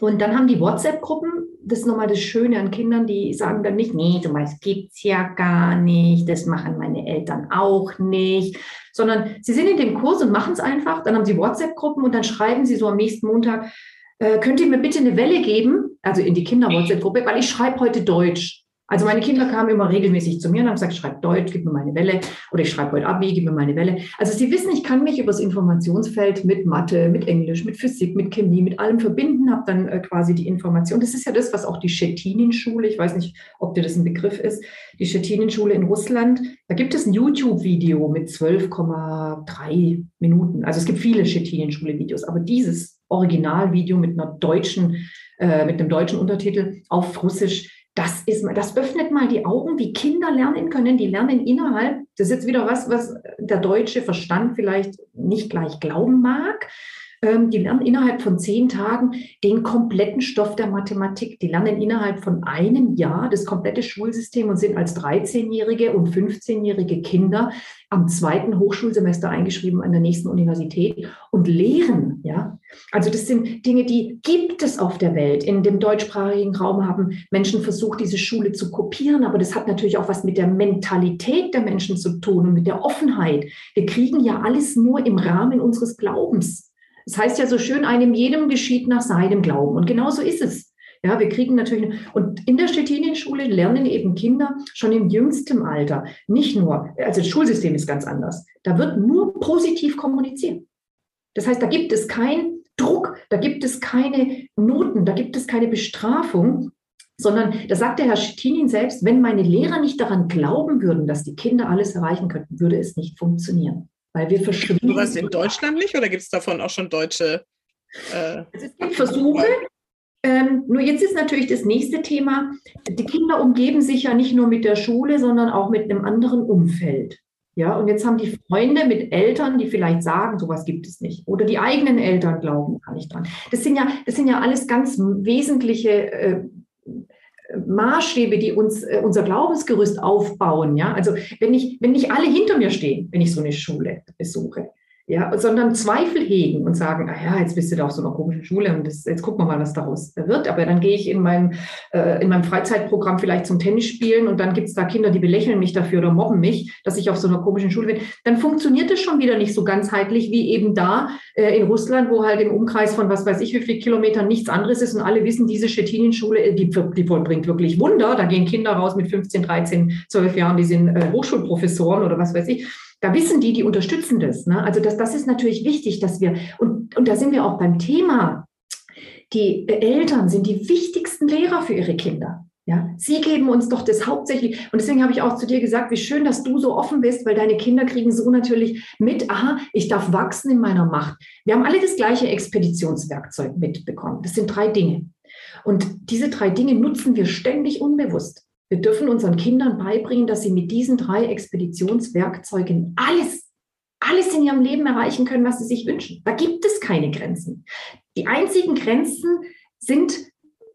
Und dann haben die WhatsApp-Gruppen, das ist nochmal das Schöne an Kindern, die sagen dann nicht, nee, so was gibt's ja gar nicht, das machen meine Eltern auch nicht, sondern sie sind in dem Kurs und machen es einfach, dann haben sie WhatsApp-Gruppen und dann schreiben sie so am nächsten Montag, äh, könnt ihr mir bitte eine Welle geben, also in die Kinder-WhatsApp-Gruppe, weil ich schreibe heute Deutsch. Also meine Kinder kamen immer regelmäßig zu mir und haben gesagt, schreib Deutsch, gib mir meine Welle oder ich schreibe heute Abi, gib mir meine Welle. Also sie wissen, ich kann mich über das Informationsfeld mit Mathe, mit Englisch, mit Physik, mit Chemie, mit allem verbinden, habe dann äh, quasi die Information. Das ist ja das, was auch die Schettinin-Schule, ich weiß nicht, ob dir das ein Begriff ist, die Schettinin-Schule in Russland, da gibt es ein YouTube-Video mit 12,3 Minuten. Also es gibt viele Schettinin-Schule-Videos, aber dieses Originalvideo mit einer deutschen, äh, mit einem deutschen Untertitel auf Russisch, das ist, das öffnet mal die Augen, wie Kinder lernen können. Die lernen innerhalb, das ist jetzt wieder was, was der deutsche Verstand vielleicht nicht gleich glauben mag. Ähm, die lernen innerhalb von zehn Tagen den kompletten Stoff der Mathematik. Die lernen innerhalb von einem Jahr das komplette Schulsystem und sind als 13-jährige und 15-jährige Kinder am zweiten Hochschulsemester eingeschrieben an der nächsten Universität und lehren. Ja, also das sind Dinge, die gibt es auf der Welt. In dem deutschsprachigen Raum haben Menschen versucht, diese Schule zu kopieren, aber das hat natürlich auch was mit der Mentalität der Menschen zu tun und mit der Offenheit. Wir kriegen ja alles nur im Rahmen unseres Glaubens. Das heißt ja so schön, einem jedem geschieht nach seinem Glauben. Und genau so ist es. Ja, wir kriegen natürlich, und in der Stettinien-Schule lernen eben Kinder schon im jüngsten Alter nicht nur, also das Schulsystem ist ganz anders. Da wird nur positiv kommuniziert. Das heißt, da gibt es keinen Druck, da gibt es keine Noten, da gibt es keine Bestrafung, sondern da sagt der Herr Tinin selbst, wenn meine Lehrer nicht daran glauben würden, dass die Kinder alles erreichen könnten, würde es nicht funktionieren. Weil wir verschwinden. Du was in Deutschland nicht oder gibt es davon auch schon deutsche? Äh, es gibt Versuche. Ähm, nur jetzt ist natürlich das nächste Thema. Die Kinder umgeben sich ja nicht nur mit der Schule, sondern auch mit einem anderen Umfeld. Ja, und jetzt haben die Freunde mit Eltern, die vielleicht sagen, sowas gibt es nicht. Oder die eigenen Eltern glauben gar nicht dran. Das sind ja, das sind ja alles ganz wesentliche äh, Maßstäbe, die uns äh, unser Glaubensgerüst aufbauen. Ja, also wenn ich, wenn nicht alle hinter mir stehen, wenn ich so eine Schule besuche, ja, sondern Zweifel hegen und sagen, ah ja, jetzt bist du da auf so einer komischen Schule und das, jetzt gucken wir mal, was daraus wird. Aber dann gehe ich in meinem, äh, in meinem Freizeitprogramm vielleicht zum Tennis spielen und dann gibt es da Kinder, die belächeln mich dafür oder mobben mich, dass ich auf so einer komischen Schule bin. Dann funktioniert es schon wieder nicht so ganzheitlich wie eben da äh, in Russland, wo halt im Umkreis von was weiß ich wie viele Kilometern nichts anderes ist und alle wissen, diese Stettinien-Schule, äh, die, die vollbringt wirklich Wunder. Da gehen Kinder raus mit 15, 13, 12 Jahren, die sind äh, Hochschulprofessoren oder was weiß ich da wissen die, die unterstützen das. Ne? Also das, das ist natürlich wichtig, dass wir, und, und da sind wir auch beim Thema, die Eltern sind die wichtigsten Lehrer für ihre Kinder. Ja, sie geben uns doch das hauptsächlich. Und deswegen habe ich auch zu dir gesagt, wie schön, dass du so offen bist, weil deine Kinder kriegen so natürlich mit, aha, ich darf wachsen in meiner Macht. Wir haben alle das gleiche Expeditionswerkzeug mitbekommen. Das sind drei Dinge. Und diese drei Dinge nutzen wir ständig unbewusst. Wir dürfen unseren Kindern beibringen, dass sie mit diesen drei Expeditionswerkzeugen alles, alles in ihrem Leben erreichen können, was sie sich wünschen. Da gibt es keine Grenzen. Die einzigen Grenzen sind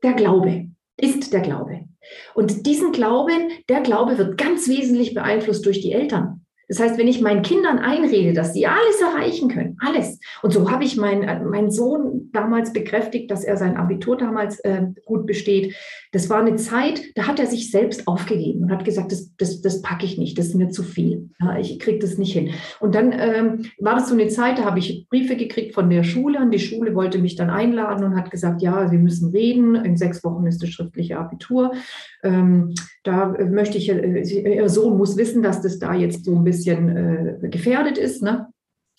der Glaube, ist der Glaube. Und diesen Glauben, der Glaube wird ganz wesentlich beeinflusst durch die Eltern. Das heißt, wenn ich meinen Kindern einrede, dass sie alles erreichen können, alles. Und so habe ich meinen äh, mein Sohn damals bekräftigt, dass er sein Abitur damals äh, gut besteht. Das war eine Zeit, da hat er sich selbst aufgegeben und hat gesagt, das, das, das packe ich nicht, das ist mir zu viel. Ja, ich kriege das nicht hin. Und dann ähm, war das so eine Zeit, da habe ich Briefe gekriegt von der Schule und die Schule wollte mich dann einladen und hat gesagt, ja, wir müssen reden. In sechs Wochen ist das schriftliche Abitur. Ähm, da möchte ich, äh, Ihr Sohn muss wissen, dass das da jetzt so ein bisschen äh, gefährdet ist. Ne?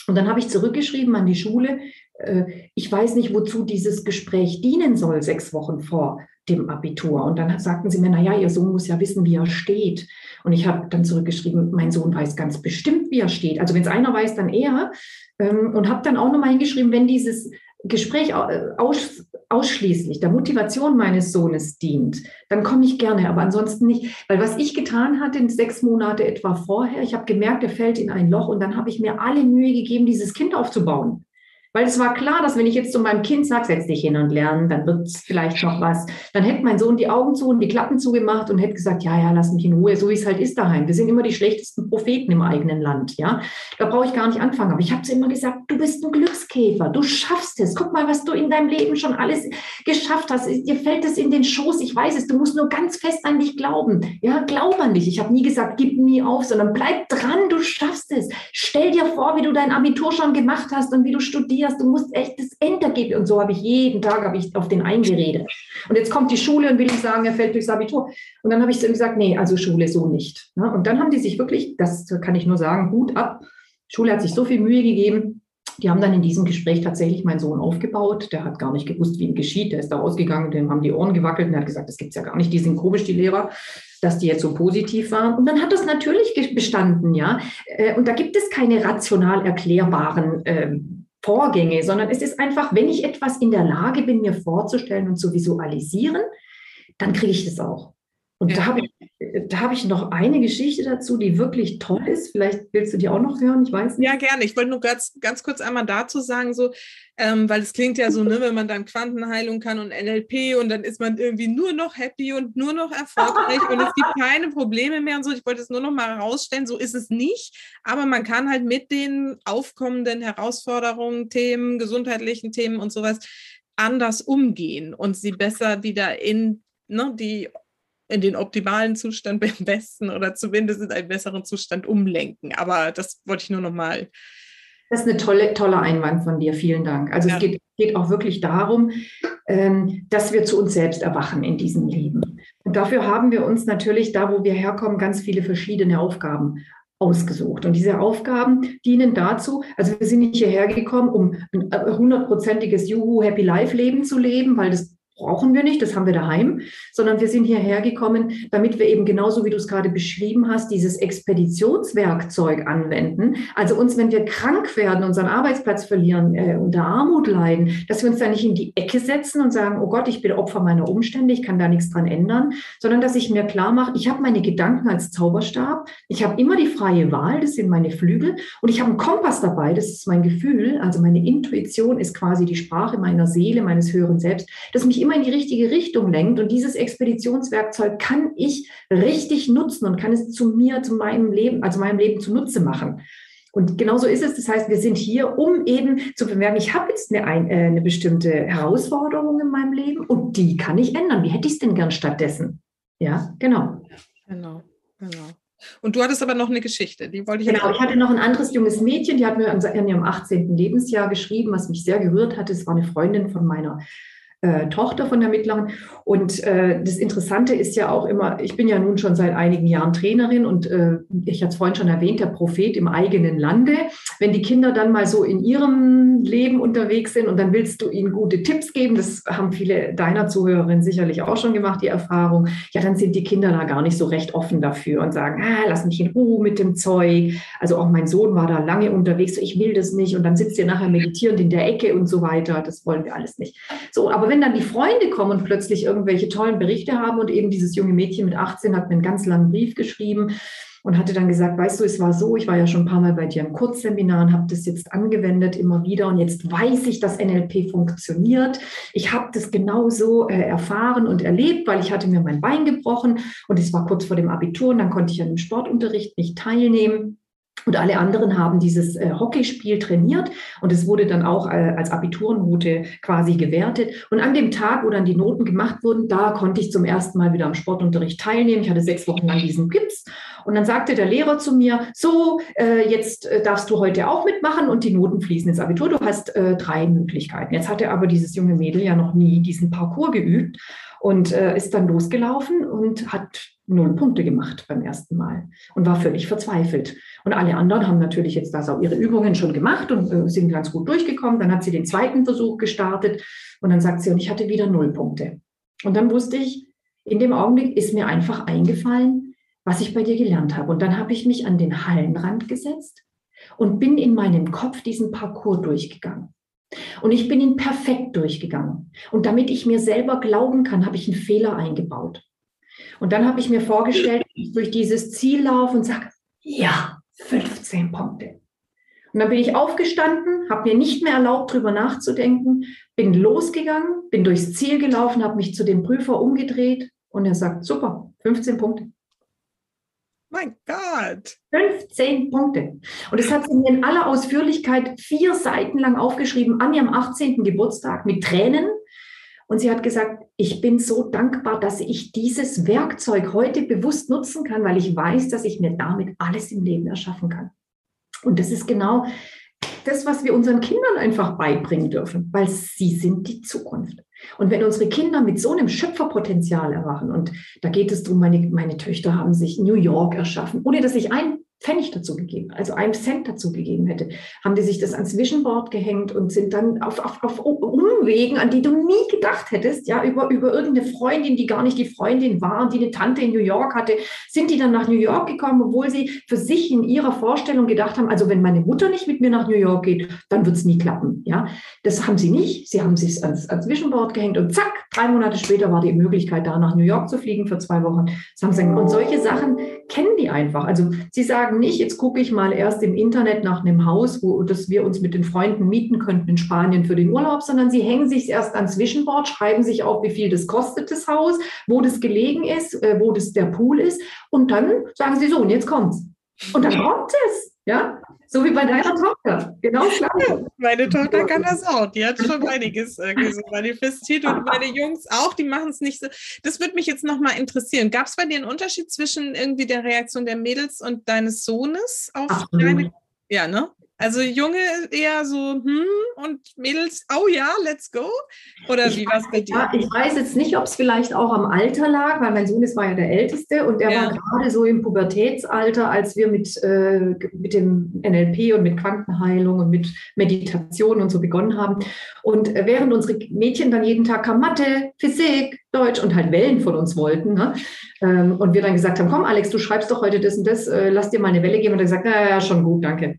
Und dann habe ich zurückgeschrieben an die Schule, äh, ich weiß nicht, wozu dieses Gespräch dienen soll, sechs Wochen vor dem Abitur. Und dann sagten sie mir, naja, Ihr Sohn muss ja wissen, wie er steht. Und ich habe dann zurückgeschrieben, mein Sohn weiß ganz bestimmt, wie er steht. Also wenn es einer weiß, dann er. Ähm, und habe dann auch nochmal hingeschrieben, wenn dieses Gespräch aus, ausschließlich der Motivation meines Sohnes dient, dann komme ich gerne, aber ansonsten nicht. Weil was ich getan hatte, in sechs Monate etwa vorher, ich habe gemerkt, er fällt in ein Loch und dann habe ich mir alle Mühe gegeben, dieses Kind aufzubauen. Weil es war klar, dass wenn ich jetzt zu meinem Kind sage, setz dich hin und lernen, dann wird es vielleicht noch was. Dann hätte mein Sohn die Augen zu und die Klappen zugemacht und hätte gesagt, ja, ja, lass mich in Ruhe, so wie es halt ist daheim. Wir sind immer die schlechtesten Propheten im eigenen Land, ja. Da brauche ich gar nicht anfangen. Aber ich habe zu immer gesagt, du bist ein Glückskäfer, du schaffst es. Guck mal, was du in deinem Leben schon alles geschafft hast. Dir fällt es in den Schoß, ich weiß es. Du musst nur ganz fest an dich glauben. Ja, glaub an dich. Ich habe nie gesagt, gib nie auf, sondern bleib dran, du schaffst es. Stell dir vor, wie du dein Abitur schon gemacht hast und wie du studierst studierst, du musst echt das Endergebnis. Und so habe ich jeden Tag habe ich auf den eingeredet. Und jetzt kommt die Schule und will ich sagen, er fällt durchs Abitur. Und dann habe ich gesagt, nee, also Schule so nicht. Und dann haben die sich wirklich, das kann ich nur sagen, gut ab. Schule hat sich so viel Mühe gegeben. Die haben dann in diesem Gespräch tatsächlich meinen Sohn aufgebaut. Der hat gar nicht gewusst, wie ihm geschieht. Der ist da rausgegangen, dem haben die Ohren gewackelt und er hat gesagt, das gibt es ja gar nicht. Die sind komisch, die Lehrer, dass die jetzt so positiv waren. Und dann hat das natürlich bestanden, ja. Äh, und da gibt es keine rational erklärbaren ähm, Vorgänge, sondern es ist einfach, wenn ich etwas in der Lage bin, mir vorzustellen und zu visualisieren, dann kriege ich das auch. Und ja. da habe ich, hab ich noch eine Geschichte dazu, die wirklich toll ist. Vielleicht willst du die auch noch hören, ich weiß nicht. Ja, gerne. Ich wollte nur ganz, ganz kurz einmal dazu sagen, so, ähm, weil es klingt ja so, ne, wenn man dann Quantenheilung kann und NLP und dann ist man irgendwie nur noch happy und nur noch erfolgreich und es gibt keine Probleme mehr und so. Ich wollte es nur noch mal herausstellen, so ist es nicht. Aber man kann halt mit den aufkommenden Herausforderungen, Themen, gesundheitlichen Themen und sowas anders umgehen und sie besser wieder in ne, die in den optimalen Zustand im besten oder zumindest in einen besseren Zustand umlenken. Aber das wollte ich nur noch mal. Das ist eine tolle, tolle Einwand von dir. Vielen Dank. Also ja. es geht, geht, auch wirklich darum, ähm, dass wir zu uns selbst erwachen in diesem Leben. Und dafür haben wir uns natürlich da, wo wir herkommen, ganz viele verschiedene Aufgaben ausgesucht. Und diese Aufgaben dienen dazu, also wir sind nicht hierher gekommen, um ein hundertprozentiges Juhu Happy Life Leben zu leben, weil das brauchen wir nicht, das haben wir daheim, sondern wir sind hierher gekommen, damit wir eben genauso wie du es gerade beschrieben hast, dieses Expeditionswerkzeug anwenden. Also uns, wenn wir krank werden, unseren Arbeitsplatz verlieren, äh, unter Armut leiden, dass wir uns da nicht in die Ecke setzen und sagen, oh Gott, ich bin Opfer meiner Umstände, ich kann da nichts dran ändern, sondern dass ich mir klar mache, ich habe meine Gedanken als Zauberstab, ich habe immer die freie Wahl, das sind meine Flügel und ich habe einen Kompass dabei, das ist mein Gefühl, also meine Intuition ist quasi die Sprache meiner Seele, meines höheren Selbst, das mich immer immer in die richtige Richtung lenkt. Und dieses Expeditionswerkzeug kann ich richtig nutzen und kann es zu mir, zu meinem Leben, also meinem Leben zunutze machen. Und genauso ist es. Das heißt, wir sind hier, um eben zu bemerken, ich habe jetzt eine, äh, eine bestimmte Herausforderung in meinem Leben und die kann ich ändern. Wie hätte ich es denn gern stattdessen? Ja, genau. Genau, genau. Und du hattest aber noch eine Geschichte, die wollte ich Genau, ich hatte noch ein anderes junges Mädchen, die hat mir in ihrem 18. Lebensjahr geschrieben, was mich sehr gerührt hat. Es war eine Freundin von meiner äh, Tochter von der Mittleren. Und äh, das Interessante ist ja auch immer, ich bin ja nun schon seit einigen Jahren Trainerin und äh, ich hatte es vorhin schon erwähnt, der Prophet im eigenen Lande. Wenn die Kinder dann mal so in ihrem Leben unterwegs sind und dann willst du ihnen gute Tipps geben, das haben viele deiner Zuhörerinnen sicherlich auch schon gemacht, die Erfahrung, ja, dann sind die Kinder da gar nicht so recht offen dafür und sagen, ah, lass mich in Ruhe mit dem Zeug. Also auch mein Sohn war da lange unterwegs, so, ich will das nicht und dann sitzt ihr nachher meditierend in der Ecke und so weiter. Das wollen wir alles nicht. So, aber wenn dann die Freunde kommen und plötzlich irgendwelche tollen Berichte haben und eben dieses junge Mädchen mit 18 hat mir einen ganz langen Brief geschrieben und hatte dann gesagt, weißt du, es war so, ich war ja schon ein paar Mal bei dir im Kurzseminar und habe das jetzt angewendet immer wieder und jetzt weiß ich, dass NLP funktioniert. Ich habe das genauso äh, erfahren und erlebt, weil ich hatte mir mein Bein gebrochen und es war kurz vor dem Abitur und dann konnte ich an dem Sportunterricht nicht teilnehmen. Und alle anderen haben dieses äh, Hockeyspiel trainiert und es wurde dann auch äh, als Abiturenroute quasi gewertet. Und an dem Tag, wo dann die Noten gemacht wurden, da konnte ich zum ersten Mal wieder am Sportunterricht teilnehmen. Ich hatte sechs Wochen lang diesen Gips. Und dann sagte der Lehrer zu mir, so, äh, jetzt äh, darfst du heute auch mitmachen und die Noten fließen ins Abitur. Du hast äh, drei Möglichkeiten. Jetzt hatte aber dieses junge Mädel ja noch nie diesen Parcours geübt und äh, ist dann losgelaufen und hat null Punkte gemacht beim ersten Mal und war völlig verzweifelt. Und alle anderen haben natürlich jetzt das auch ihre Übungen schon gemacht und äh, sind ganz gut durchgekommen. Dann hat sie den zweiten Versuch gestartet und dann sagt sie, und ich hatte wieder null Punkte. Und dann wusste ich, in dem Augenblick ist mir einfach eingefallen, was ich bei dir gelernt habe. Und dann habe ich mich an den Hallenrand gesetzt und bin in meinem Kopf diesen Parcours durchgegangen. Und ich bin ihn perfekt durchgegangen. Und damit ich mir selber glauben kann, habe ich einen Fehler eingebaut. Und dann habe ich mir vorgestellt, ich durch dieses Ziel laufe und sage, ja, 15 Punkte. Und dann bin ich aufgestanden, habe mir nicht mehr erlaubt, drüber nachzudenken, bin losgegangen, bin durchs Ziel gelaufen, habe mich zu dem Prüfer umgedreht und er sagt, super, 15 Punkte. Mein Gott. 15 Punkte. Und das hat sie mir in aller Ausführlichkeit vier Seiten lang aufgeschrieben an ihrem 18. Geburtstag mit Tränen. Und sie hat gesagt, ich bin so dankbar, dass ich dieses Werkzeug heute bewusst nutzen kann, weil ich weiß, dass ich mir damit alles im Leben erschaffen kann. Und das ist genau das, was wir unseren Kindern einfach beibringen dürfen, weil sie sind die Zukunft. Und wenn unsere Kinder mit so einem Schöpferpotenzial erwachen, und da geht es darum, meine, meine Töchter haben sich New York erschaffen, ohne dass ich ein Pfennig dazu gegeben, also einen Cent dazu gegeben hätte, haben die sich das ans Vision Board gehängt und sind dann auf, auf, auf Umwegen, an die du nie gedacht hättest, ja, über, über irgendeine Freundin, die gar nicht die Freundin war die eine Tante in New York hatte, sind die dann nach New York gekommen, obwohl sie für sich in ihrer Vorstellung gedacht haben, also wenn meine Mutter nicht mit mir nach New York geht, dann wird es nie klappen, ja. Das haben sie nicht. Sie haben sich ans, ans Vision Board gehängt und zack, drei Monate später war die Möglichkeit da, nach New York zu fliegen für zwei Wochen. Und solche Sachen kennen die einfach. Also sie sagen, sagen nicht, jetzt gucke ich mal erst im Internet nach einem Haus, wo das wir uns mit den Freunden mieten könnten in Spanien für den Urlaub, sondern sie hängen sich erst ans Zwischenbord, schreiben sich auf, wie viel das kostet, das Haus, wo das gelegen ist, äh, wo das der Pool ist. Und dann sagen sie so, und jetzt kommt's. Und dann kommt es. Ja, so wie bei deiner Tochter. Genau gleich. Meine Tochter kann das auch. Die hat schon einiges äh, so manifestiert und meine Jungs auch, die machen es nicht so. Das würde mich jetzt nochmal interessieren. Gab es bei dir einen Unterschied zwischen irgendwie der Reaktion der Mädels und deines Sohnes auf Absolut. deine? Ja, ne? Also Junge eher so, hm, und Mädels, oh ja, let's go? Oder ich wie war es bei dir? Ja, ich weiß jetzt nicht, ob es vielleicht auch am Alter lag, weil mein Sohn ist, war ja der Älteste und er ja. war gerade so im Pubertätsalter, als wir mit, äh, mit dem NLP und mit Quantenheilung und mit Meditation und so begonnen haben. Und äh, während unsere Mädchen dann jeden Tag kam Mathe, Physik, Deutsch und halt Wellen von uns wollten. Ne? Ähm, und wir dann gesagt haben, komm Alex, du schreibst doch heute das und das, äh, lass dir mal eine Welle geben. Und er gesagt, naja, schon gut, danke.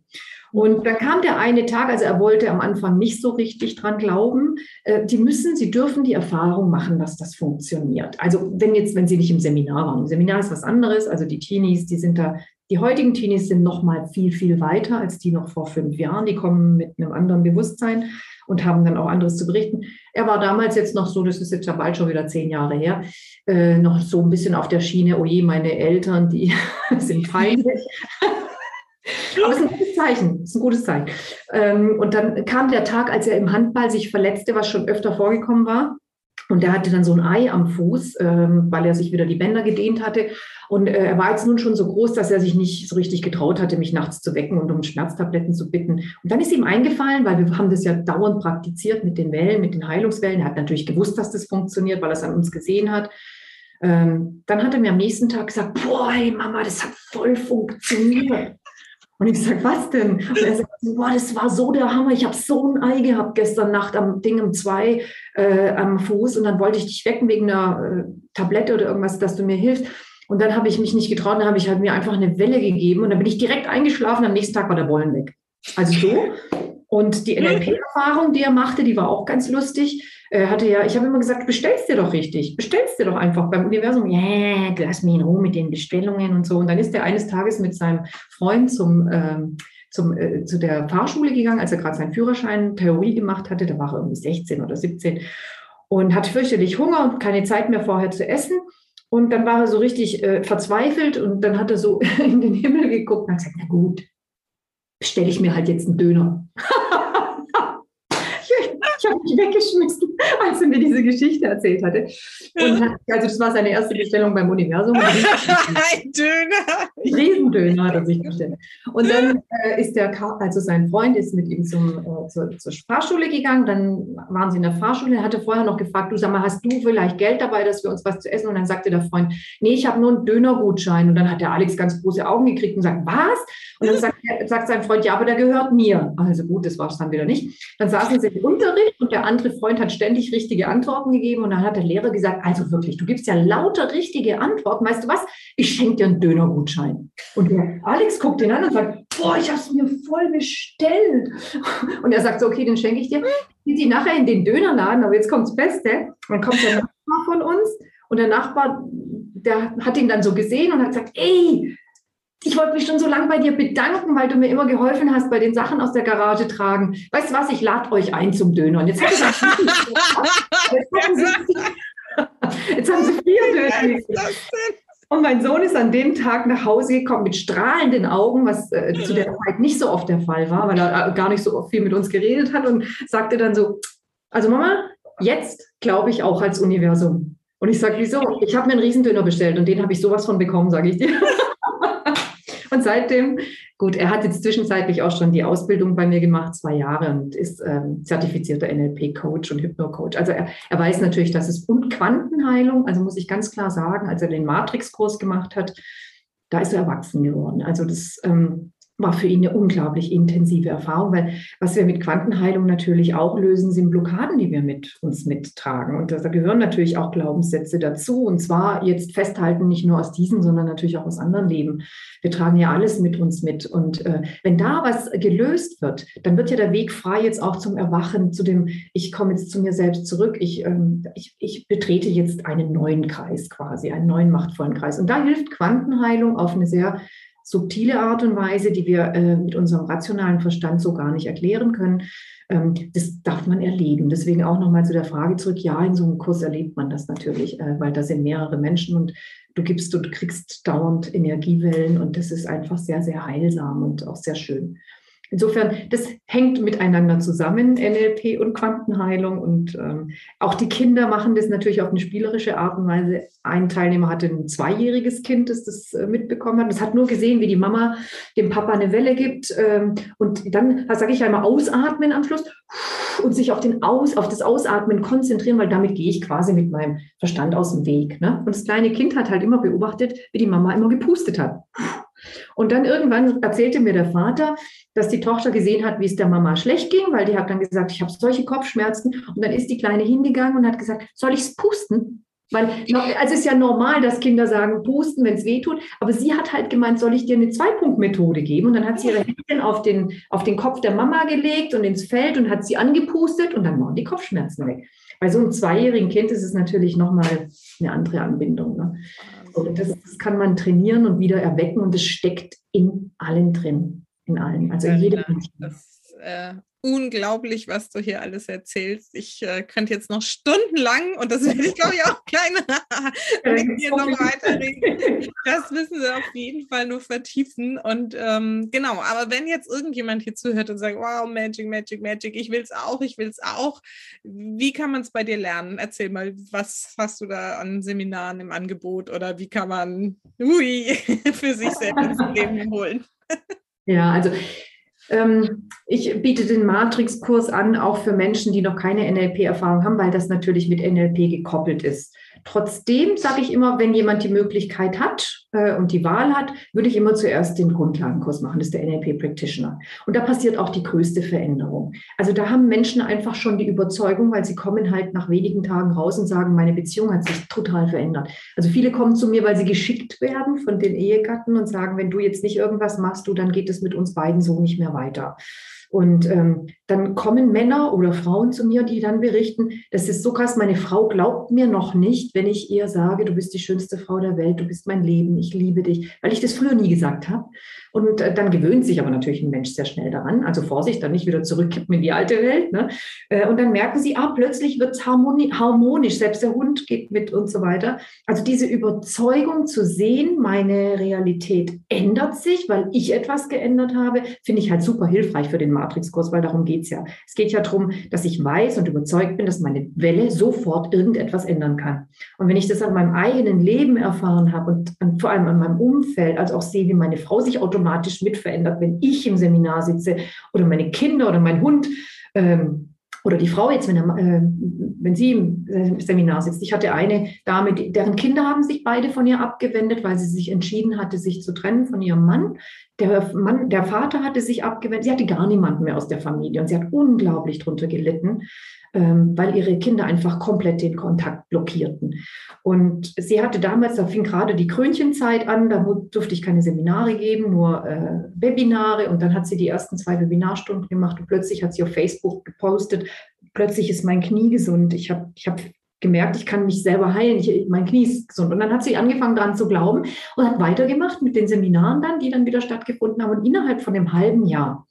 Und dann kam der eine Tag, also er wollte am Anfang nicht so richtig dran glauben. Äh, die müssen, sie dürfen die Erfahrung machen, dass das funktioniert. Also wenn jetzt, wenn sie nicht im Seminar waren. Im Seminar ist was anderes. Also die Teenies, die sind da, die heutigen Teenies sind noch mal viel, viel weiter als die noch vor fünf Jahren. Die kommen mit einem anderen Bewusstsein und haben dann auch anderes zu berichten. Er war damals jetzt noch so, das ist jetzt ja bald schon wieder zehn Jahre her, äh, noch so ein bisschen auf der Schiene, oh je, meine Eltern, die sind feindlich. Aber es ist ein gutes Zeichen, es ist ein gutes Zeichen. Ähm, und dann kam der Tag, als er im Handball sich verletzte, was schon öfter vorgekommen war. Und der hatte dann so ein Ei am Fuß, ähm, weil er sich wieder die Bänder gedehnt hatte. Und äh, er war jetzt nun schon so groß, dass er sich nicht so richtig getraut hatte, mich nachts zu wecken und um Schmerztabletten zu bitten. Und dann ist ihm eingefallen, weil wir haben das ja dauernd praktiziert mit den Wellen, mit den Heilungswellen. Er hat natürlich gewusst, dass das funktioniert, weil er es an uns gesehen hat. Ähm, dann hat er mir am nächsten Tag gesagt, boah, hey Mama, das hat voll funktioniert. Und ich sage, was denn? Und er sagt, boah, das war so der Hammer. Ich habe so ein Ei gehabt gestern Nacht am Ding um zwei äh, am Fuß und dann wollte ich dich wecken wegen einer äh, Tablette oder irgendwas, dass du mir hilfst. Und dann habe ich mich nicht getraut, dann habe ich halt mir einfach eine Welle gegeben und dann bin ich direkt eingeschlafen. Am nächsten Tag war der Bollen weg. Also so. Und die NLP-Erfahrung, die er machte, die war auch ganz lustig. Er hatte ja, ich habe immer gesagt, bestellst dir doch richtig, bestellst dir doch einfach beim Universum, ja, yeah, lass mich in Ruhe mit den Bestellungen und so. Und dann ist er eines Tages mit seinem Freund zum, ähm, zum, äh, zu der Fahrschule gegangen, als er gerade seinen Führerschein Theorie gemacht hatte. Da war er irgendwie 16 oder 17 und hatte fürchterlich Hunger und keine Zeit mehr vorher zu essen. Und dann war er so richtig äh, verzweifelt und dann hat er so in den Himmel geguckt und hat gesagt, na gut, bestelle ich mir halt jetzt einen Döner. ich habe mich weggeschmissen, als er mir diese Geschichte erzählt hatte. Und also das war seine erste Bestellung beim Universum. Ein Döner. Riesendöner hat er sich bestellt. Und dann äh, ist der, also sein Freund ist mit ihm zum, äh, zur, zur, Fahrschule gegangen. Dann waren sie in der Fahrschule. Er hatte vorher noch gefragt, du sag mal, hast du vielleicht Geld dabei, dass wir uns was zu essen? Und dann sagte der Freund, nee, ich habe nur einen Dönergutschein. Und dann hat der Alex ganz große Augen gekriegt und sagt, was? Und dann sagt, sagt sein Freund, ja, aber der gehört mir. Also gut, das war es dann wieder nicht. Dann saßen sie im Unterricht und der andere Freund hat ständig richtige Antworten gegeben. Und dann hat der Lehrer gesagt, also wirklich, du gibst ja lauter richtige Antworten. Weißt du was? Ich schenke dir einen Dönergutschein. Und der Alex guckt ihn an und sagt, boah, ich habe es mir voll bestellt. Und er sagt so, okay, den schenke ich dir. Geht sie nachher in den Dönerladen, aber jetzt kommt das Beste. Dann kommt der Nachbar von uns und der Nachbar, der hat ihn dann so gesehen und hat gesagt, ey, ich wollte mich schon so lange bei dir bedanken, weil du mir immer geholfen hast bei den Sachen aus der Garage tragen. Weißt du was, ich lade euch ein zum Döner. Und jetzt, jetzt, haben sie, jetzt haben sie vier Döner. Und mein Sohn ist an dem Tag nach Hause gekommen mit strahlenden Augen, was äh, zu der Zeit nicht so oft der Fall war, weil er äh, gar nicht so viel mit uns geredet hat und sagte dann so, also Mama, jetzt glaube ich auch als Universum. Und ich sage, wieso? Ich habe mir einen Riesendöner bestellt und den habe ich sowas von bekommen, sage ich dir. Und seitdem, gut, er hat jetzt zwischenzeitlich auch schon die Ausbildung bei mir gemacht, zwei Jahre und ist ähm, zertifizierter NLP-Coach und Hypno-Coach. Also er, er weiß natürlich, dass es und Quantenheilung, also muss ich ganz klar sagen, als er den Matrix-Kurs gemacht hat, da ist er erwachsen geworden. Also das ähm, war für ihn eine unglaublich intensive Erfahrung, weil was wir mit Quantenheilung natürlich auch lösen, sind Blockaden, die wir mit uns mittragen. Und da gehören natürlich auch Glaubenssätze dazu. Und zwar jetzt festhalten, nicht nur aus diesem, sondern natürlich auch aus anderen Leben. Wir tragen ja alles mit uns mit. Und äh, wenn da was gelöst wird, dann wird ja der Weg frei jetzt auch zum Erwachen, zu dem, ich komme jetzt zu mir selbst zurück. Ich, ähm, ich, ich betrete jetzt einen neuen Kreis quasi, einen neuen machtvollen Kreis. Und da hilft Quantenheilung auf eine sehr subtile Art und Weise, die wir äh, mit unserem rationalen Verstand so gar nicht erklären können. Ähm, das darf man erleben. Deswegen auch nochmal zu der Frage zurück. Ja, in so einem Kurs erlebt man das natürlich, äh, weil da sind mehrere Menschen und du gibst und kriegst dauernd Energiewellen und das ist einfach sehr, sehr heilsam und auch sehr schön. Insofern, das hängt miteinander zusammen, NLP und Quantenheilung. Und ähm, auch die Kinder machen das natürlich auf eine spielerische Art und Weise. Ein Teilnehmer hatte ein zweijähriges Kind, das das äh, mitbekommen hat. Das hat nur gesehen, wie die Mama dem Papa eine Welle gibt. Ähm, und dann, sage ich immer, ausatmen am Schluss und sich auf, den Aus, auf das Ausatmen konzentrieren, weil damit gehe ich quasi mit meinem Verstand aus dem Weg. Ne? Und das kleine Kind hat halt immer beobachtet, wie die Mama immer gepustet hat. Und dann irgendwann erzählte mir der Vater, dass die Tochter gesehen hat, wie es der Mama schlecht ging, weil die hat dann gesagt, ich habe solche Kopfschmerzen. Und dann ist die Kleine hingegangen und hat gesagt, soll ich es pusten? Weil, also es ist ja normal, dass Kinder sagen, pusten, wenn es weh tut. Aber sie hat halt gemeint, soll ich dir eine Zwei-Punkt-Methode geben? Und dann hat sie ihre Hände auf den, auf den Kopf der Mama gelegt und ins Feld und hat sie angepustet und dann waren die Kopfschmerzen weg. Bei so einem zweijährigen Kind ist es natürlich nochmal eine andere Anbindung. Ne? Das, das, kann man trainieren und wieder erwecken und es steckt in allen drin. In allen. Also in jedem. Das, äh, unglaublich, was du hier alles erzählst. Ich äh, könnte jetzt noch stundenlang, und das werde ich glaube ich auch kleine, mit dir noch weiterreden. Das müssen sie auf jeden Fall nur vertiefen. Und ähm, genau, aber wenn jetzt irgendjemand hier zuhört und sagt, wow, Magic, Magic, Magic, ich will es auch, ich will es auch, wie kann man es bei dir lernen? Erzähl mal, was hast du da an Seminaren im Angebot oder wie kann man ui, für sich selbst ins Leben holen? Ja, also ich biete den Matrix-Kurs an, auch für Menschen, die noch keine NLP-Erfahrung haben, weil das natürlich mit NLP gekoppelt ist. Trotzdem sage ich immer, wenn jemand die Möglichkeit hat äh, und die Wahl hat, würde ich immer zuerst den Grundlagenkurs machen. Das ist der NLP Practitioner. Und da passiert auch die größte Veränderung. Also da haben Menschen einfach schon die Überzeugung, weil sie kommen halt nach wenigen Tagen raus und sagen, meine Beziehung hat sich total verändert. Also viele kommen zu mir, weil sie geschickt werden von den Ehegatten und sagen, wenn du jetzt nicht irgendwas machst, du, dann geht es mit uns beiden so nicht mehr weiter. Und ähm, dann kommen Männer oder Frauen zu mir, die dann berichten, das ist so krass, meine Frau glaubt mir noch nicht, wenn ich ihr sage, du bist die schönste Frau der Welt, du bist mein Leben, ich liebe dich, weil ich das früher nie gesagt habe. Und äh, dann gewöhnt sich aber natürlich ein Mensch sehr schnell daran. Also Vorsicht, dann nicht wieder zurückkippen in die alte Welt. Ne? Äh, und dann merken sie, ah, plötzlich wird es harmoni harmonisch, selbst der Hund geht mit und so weiter. Also diese Überzeugung zu sehen, meine Realität ändert sich, weil ich etwas geändert habe, finde ich halt super hilfreich für den Matrix-Kurs, weil darum geht es ja. Es geht ja darum, dass ich weiß und überzeugt bin, dass meine Welle sofort irgendetwas ändern kann. Und wenn ich das an meinem eigenen Leben erfahren habe und an, vor allem an meinem Umfeld, als auch sehe, wie meine Frau sich automatisch automatisch mit wenn ich im Seminar sitze oder meine Kinder oder mein Hund ähm, oder die Frau jetzt, wenn, er, äh, wenn sie im äh, Seminar sitzt. Ich hatte eine Dame, deren Kinder haben sich beide von ihr abgewendet, weil sie sich entschieden hatte, sich zu trennen von ihrem Mann. Der Mann, der Vater hatte sich abgewendet. Sie hatte gar niemanden mehr aus der Familie und sie hat unglaublich drunter gelitten ähm, weil ihre Kinder einfach komplett den Kontakt blockierten. Und sie hatte damals, da fing gerade die Krönchenzeit an, da durfte ich keine Seminare geben, nur äh, Webinare. Und dann hat sie die ersten zwei Webinarstunden gemacht und plötzlich hat sie auf Facebook gepostet, plötzlich ist mein Knie gesund. Ich habe ich hab gemerkt, ich kann mich selber heilen, ich, mein Knie ist gesund. Und dann hat sie angefangen daran zu glauben und hat weitergemacht mit den Seminaren dann, die dann wieder stattgefunden haben. Und innerhalb von einem halben Jahr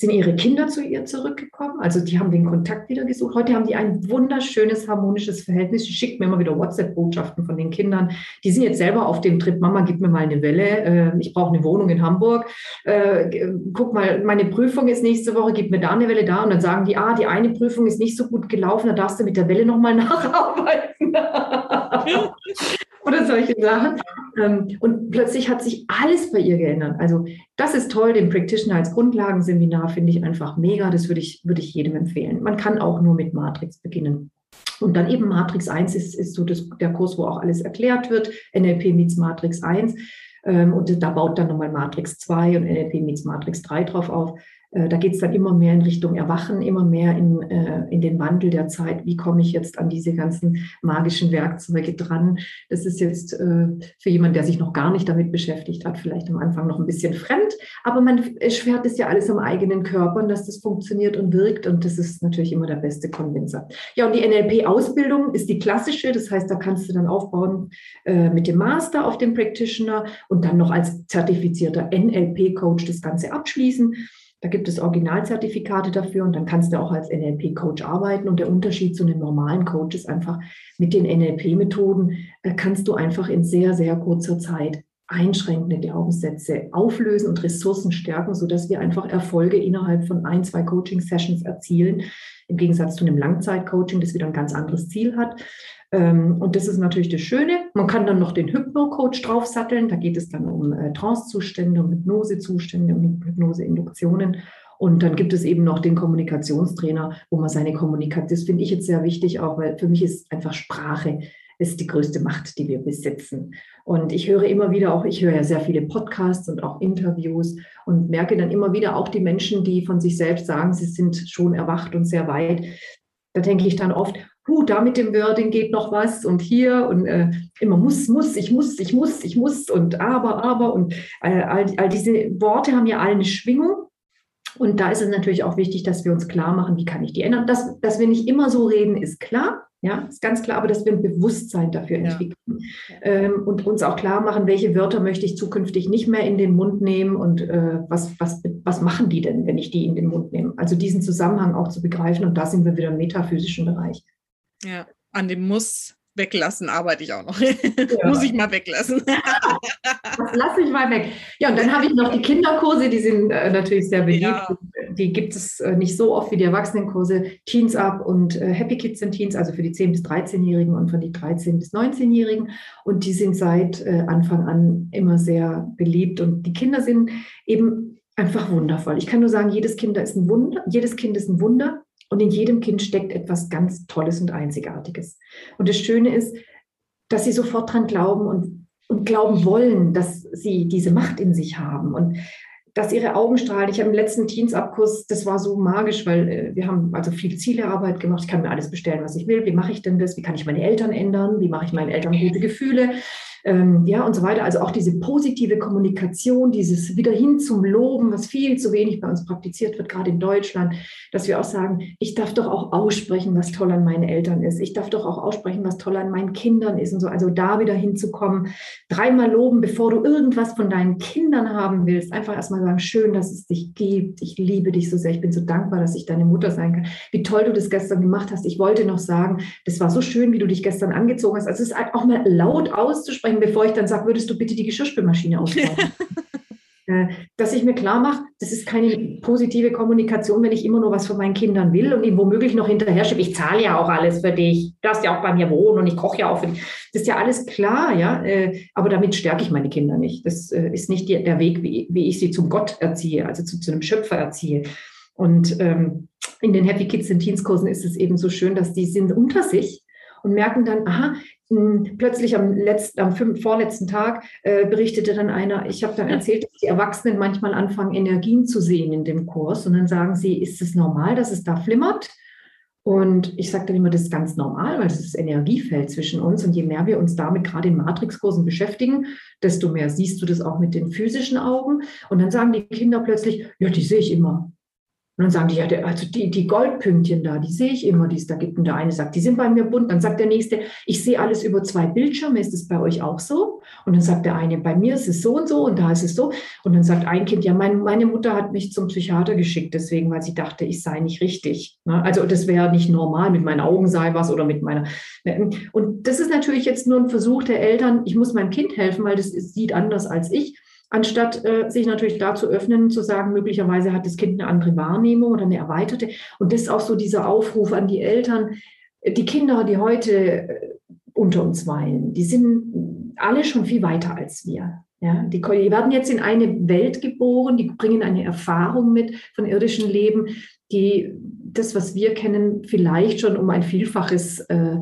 sind ihre Kinder zu ihr zurückgekommen. Also die haben den Kontakt wieder gesucht. Heute haben die ein wunderschönes, harmonisches Verhältnis. Sie schickt mir immer wieder WhatsApp-Botschaften von den Kindern. Die sind jetzt selber auf dem Trip, Mama, gib mir mal eine Welle. Äh, ich brauche eine Wohnung in Hamburg. Äh, guck mal, meine Prüfung ist nächste Woche, gib mir da eine Welle da. Und dann sagen die, ah, die eine Prüfung ist nicht so gut gelaufen, da darfst du mit der Welle nochmal nacharbeiten. oder solche Sachen. Ähm, und plötzlich hat sich alles bei ihr geändert. Also das ist toll, den Practitioner als Grundlagenseminar finde ich einfach mega. Das würde ich, würde ich jedem empfehlen. Man kann auch nur mit Matrix beginnen. Und dann eben Matrix 1 ist, ist so das, der Kurs, wo auch alles erklärt wird. NLP meets Matrix 1. Ähm, und da baut dann nochmal Matrix 2 und NLP meets Matrix 3 drauf auf. Äh, da geht es dann immer mehr in Richtung Erwachen, immer mehr in, äh, in den Wandel der Zeit. Wie komme ich jetzt an diese ganzen magischen Werkzeuge dran? Das ist jetzt äh, für jemanden, der sich noch gar nicht damit beschäftigt hat, vielleicht am Anfang noch ein bisschen fremd. Aber man schwert es ja alles am eigenen Körper dass das funktioniert und wirkt. Und das ist natürlich immer der beste Konvinzer. Ja, und die NLP-Ausbildung ist die klassische. Das heißt, da kannst du dann aufbauen äh, mit dem Master auf dem Practitioner und dann noch als zertifizierter NLP-Coach das Ganze abschließen. Da gibt es Originalzertifikate dafür und dann kannst du auch als NLP-Coach arbeiten. Und der Unterschied zu einem normalen Coach ist einfach, mit den NLP-Methoden äh, kannst du einfach in sehr, sehr kurzer Zeit einschränkende Glaubenssätze auflösen und Ressourcen stärken, sodass wir einfach Erfolge innerhalb von ein, zwei Coaching-Sessions erzielen, im Gegensatz zu einem Langzeit-Coaching, das wieder ein ganz anderes Ziel hat. Ähm, und das ist natürlich das Schöne. Man kann dann noch den Hypno-Coach draufsatteln. Da geht es dann um äh, Trance-Zustände, um Hypnose-Zustände, um Hypnose-Induktionen. Und dann gibt es eben noch den Kommunikationstrainer, wo man seine Kommunikation, das finde ich jetzt sehr wichtig auch, weil für mich ist einfach Sprache ist die größte Macht, die wir besitzen. Und ich höre immer wieder auch, ich höre ja sehr viele Podcasts und auch Interviews und merke dann immer wieder auch die Menschen, die von sich selbst sagen, sie sind schon erwacht und sehr weit. Da denke ich dann oft, huh, da mit dem Wording geht noch was und hier und äh, immer muss, muss, ich muss, ich muss, ich muss und aber, aber und äh, all, all diese Worte haben ja alle eine Schwingung. Und da ist es natürlich auch wichtig, dass wir uns klar machen, wie kann ich die ändern. Dass, dass wir nicht immer so reden, ist klar. Ja, ist ganz klar, aber dass wir ein Bewusstsein dafür entwickeln ja. ähm, und uns auch klar machen, welche Wörter möchte ich zukünftig nicht mehr in den Mund nehmen und äh, was, was, was machen die denn, wenn ich die in den Mund nehme? Also diesen Zusammenhang auch zu begreifen und da sind wir wieder im metaphysischen Bereich. Ja, an dem Muss weglassen arbeite ich auch noch. Ja. Muss ich mal weglassen. das lasse ich mal weg. Ja, und dann habe ich noch die Kinderkurse, die sind äh, natürlich sehr beliebt. Ja. Die gibt es äh, nicht so oft wie die Erwachsenenkurse. Teens Up und äh, Happy Kids and Teens, also für die 10- bis 13-Jährigen und für die 13- bis 19-Jährigen. Und die sind seit äh, Anfang an immer sehr beliebt. Und die Kinder sind eben einfach wundervoll. Ich kann nur sagen, jedes Kind ist ein Wunder. Jedes Kind ist ein Wunder. Und in jedem Kind steckt etwas ganz Tolles und Einzigartiges. Und das Schöne ist, dass sie sofort dran glauben und, und glauben wollen, dass sie diese Macht in sich haben. Und dass ihre Augen strahlen. Ich habe im letzten Teensabkurs, das war so magisch, weil äh, wir haben also viel Zielearbeit gemacht. Ich kann mir alles bestellen, was ich will. Wie mache ich denn das? Wie kann ich meine Eltern ändern? Wie mache ich meinen Eltern gute Gefühle? Ähm, ja, und so weiter. Also auch diese positive Kommunikation, dieses wieder hin zum Loben, was viel zu wenig bei uns praktiziert wird, gerade in Deutschland, dass wir auch sagen, ich darf doch auch aussprechen, was toll an meinen Eltern ist. Ich darf doch auch aussprechen, was toll an meinen Kindern ist und so. Also da wieder hinzukommen, dreimal loben, bevor du irgendwas von deinen Kindern haben willst. Einfach erstmal sagen, schön, dass es dich gibt. Ich liebe dich so sehr. Ich bin so dankbar, dass ich deine Mutter sein kann. Wie toll du das gestern gemacht hast. Ich wollte noch sagen, das war so schön, wie du dich gestern angezogen hast. Also es ist auch mal laut auszusprechen, sprechen, bevor ich dann sage, würdest du bitte die Geschirrspülmaschine ausbauen? Äh, dass ich mir klar mache, das ist keine positive Kommunikation, wenn ich immer nur was von meinen Kindern will und ihnen womöglich noch hinterher schiebe, ich zahle ja auch alles für dich, du darfst ja auch bei mir wohnen und ich koche ja auch für dich. Das ist ja alles klar, ja, äh, aber damit stärke ich meine Kinder nicht. Das äh, ist nicht der Weg, wie, ich sie zum Gott erziehe, also zu, zu einem Schöpfer erziehe. Und ähm, in den Happy Kids and Teens Kursen ist es eben so schön, dass die sind unter sich und merken dann, aha, plötzlich am, letzten, am fünf, vorletzten Tag äh, berichtete dann einer, ich habe dann erzählt, dass die Erwachsenen manchmal anfangen, Energien zu sehen in dem Kurs. Und dann sagen sie, ist es normal, dass es da flimmert? Und ich sage dann immer, das ist ganz normal, weil es ist das Energiefeld zwischen uns. Und je mehr wir uns damit gerade in Matrixkursen beschäftigen, desto mehr siehst du das auch mit den physischen Augen. Und dann sagen die Kinder plötzlich, ja, die sehe ich immer. Und dann sagen die, ja, der, also die, die Goldpünktchen da, die sehe ich immer, die es da gibt. Und der eine sagt, die sind bei mir bunt. Dann sagt der nächste, ich sehe alles über zwei Bildschirme. Ist es bei euch auch so? Und dann sagt der eine, bei mir ist es so und so und da ist es so. Und dann sagt ein Kind, ja, mein, meine Mutter hat mich zum Psychiater geschickt, deswegen, weil sie dachte, ich sei nicht richtig. Ne? Also das wäre nicht normal, mit meinen Augen sei was oder mit meiner. Ne? Und das ist natürlich jetzt nur ein Versuch der Eltern, ich muss meinem Kind helfen, weil das sieht anders als ich anstatt äh, sich natürlich da zu öffnen, zu sagen, möglicherweise hat das Kind eine andere Wahrnehmung oder eine erweiterte. Und das ist auch so dieser Aufruf an die Eltern, die Kinder, die heute äh, unter uns weilen, die sind alle schon viel weiter als wir. Ja, die, die werden jetzt in eine Welt geboren, die bringen eine Erfahrung mit von irdischem Leben, die das, was wir kennen, vielleicht schon um ein Vielfaches äh,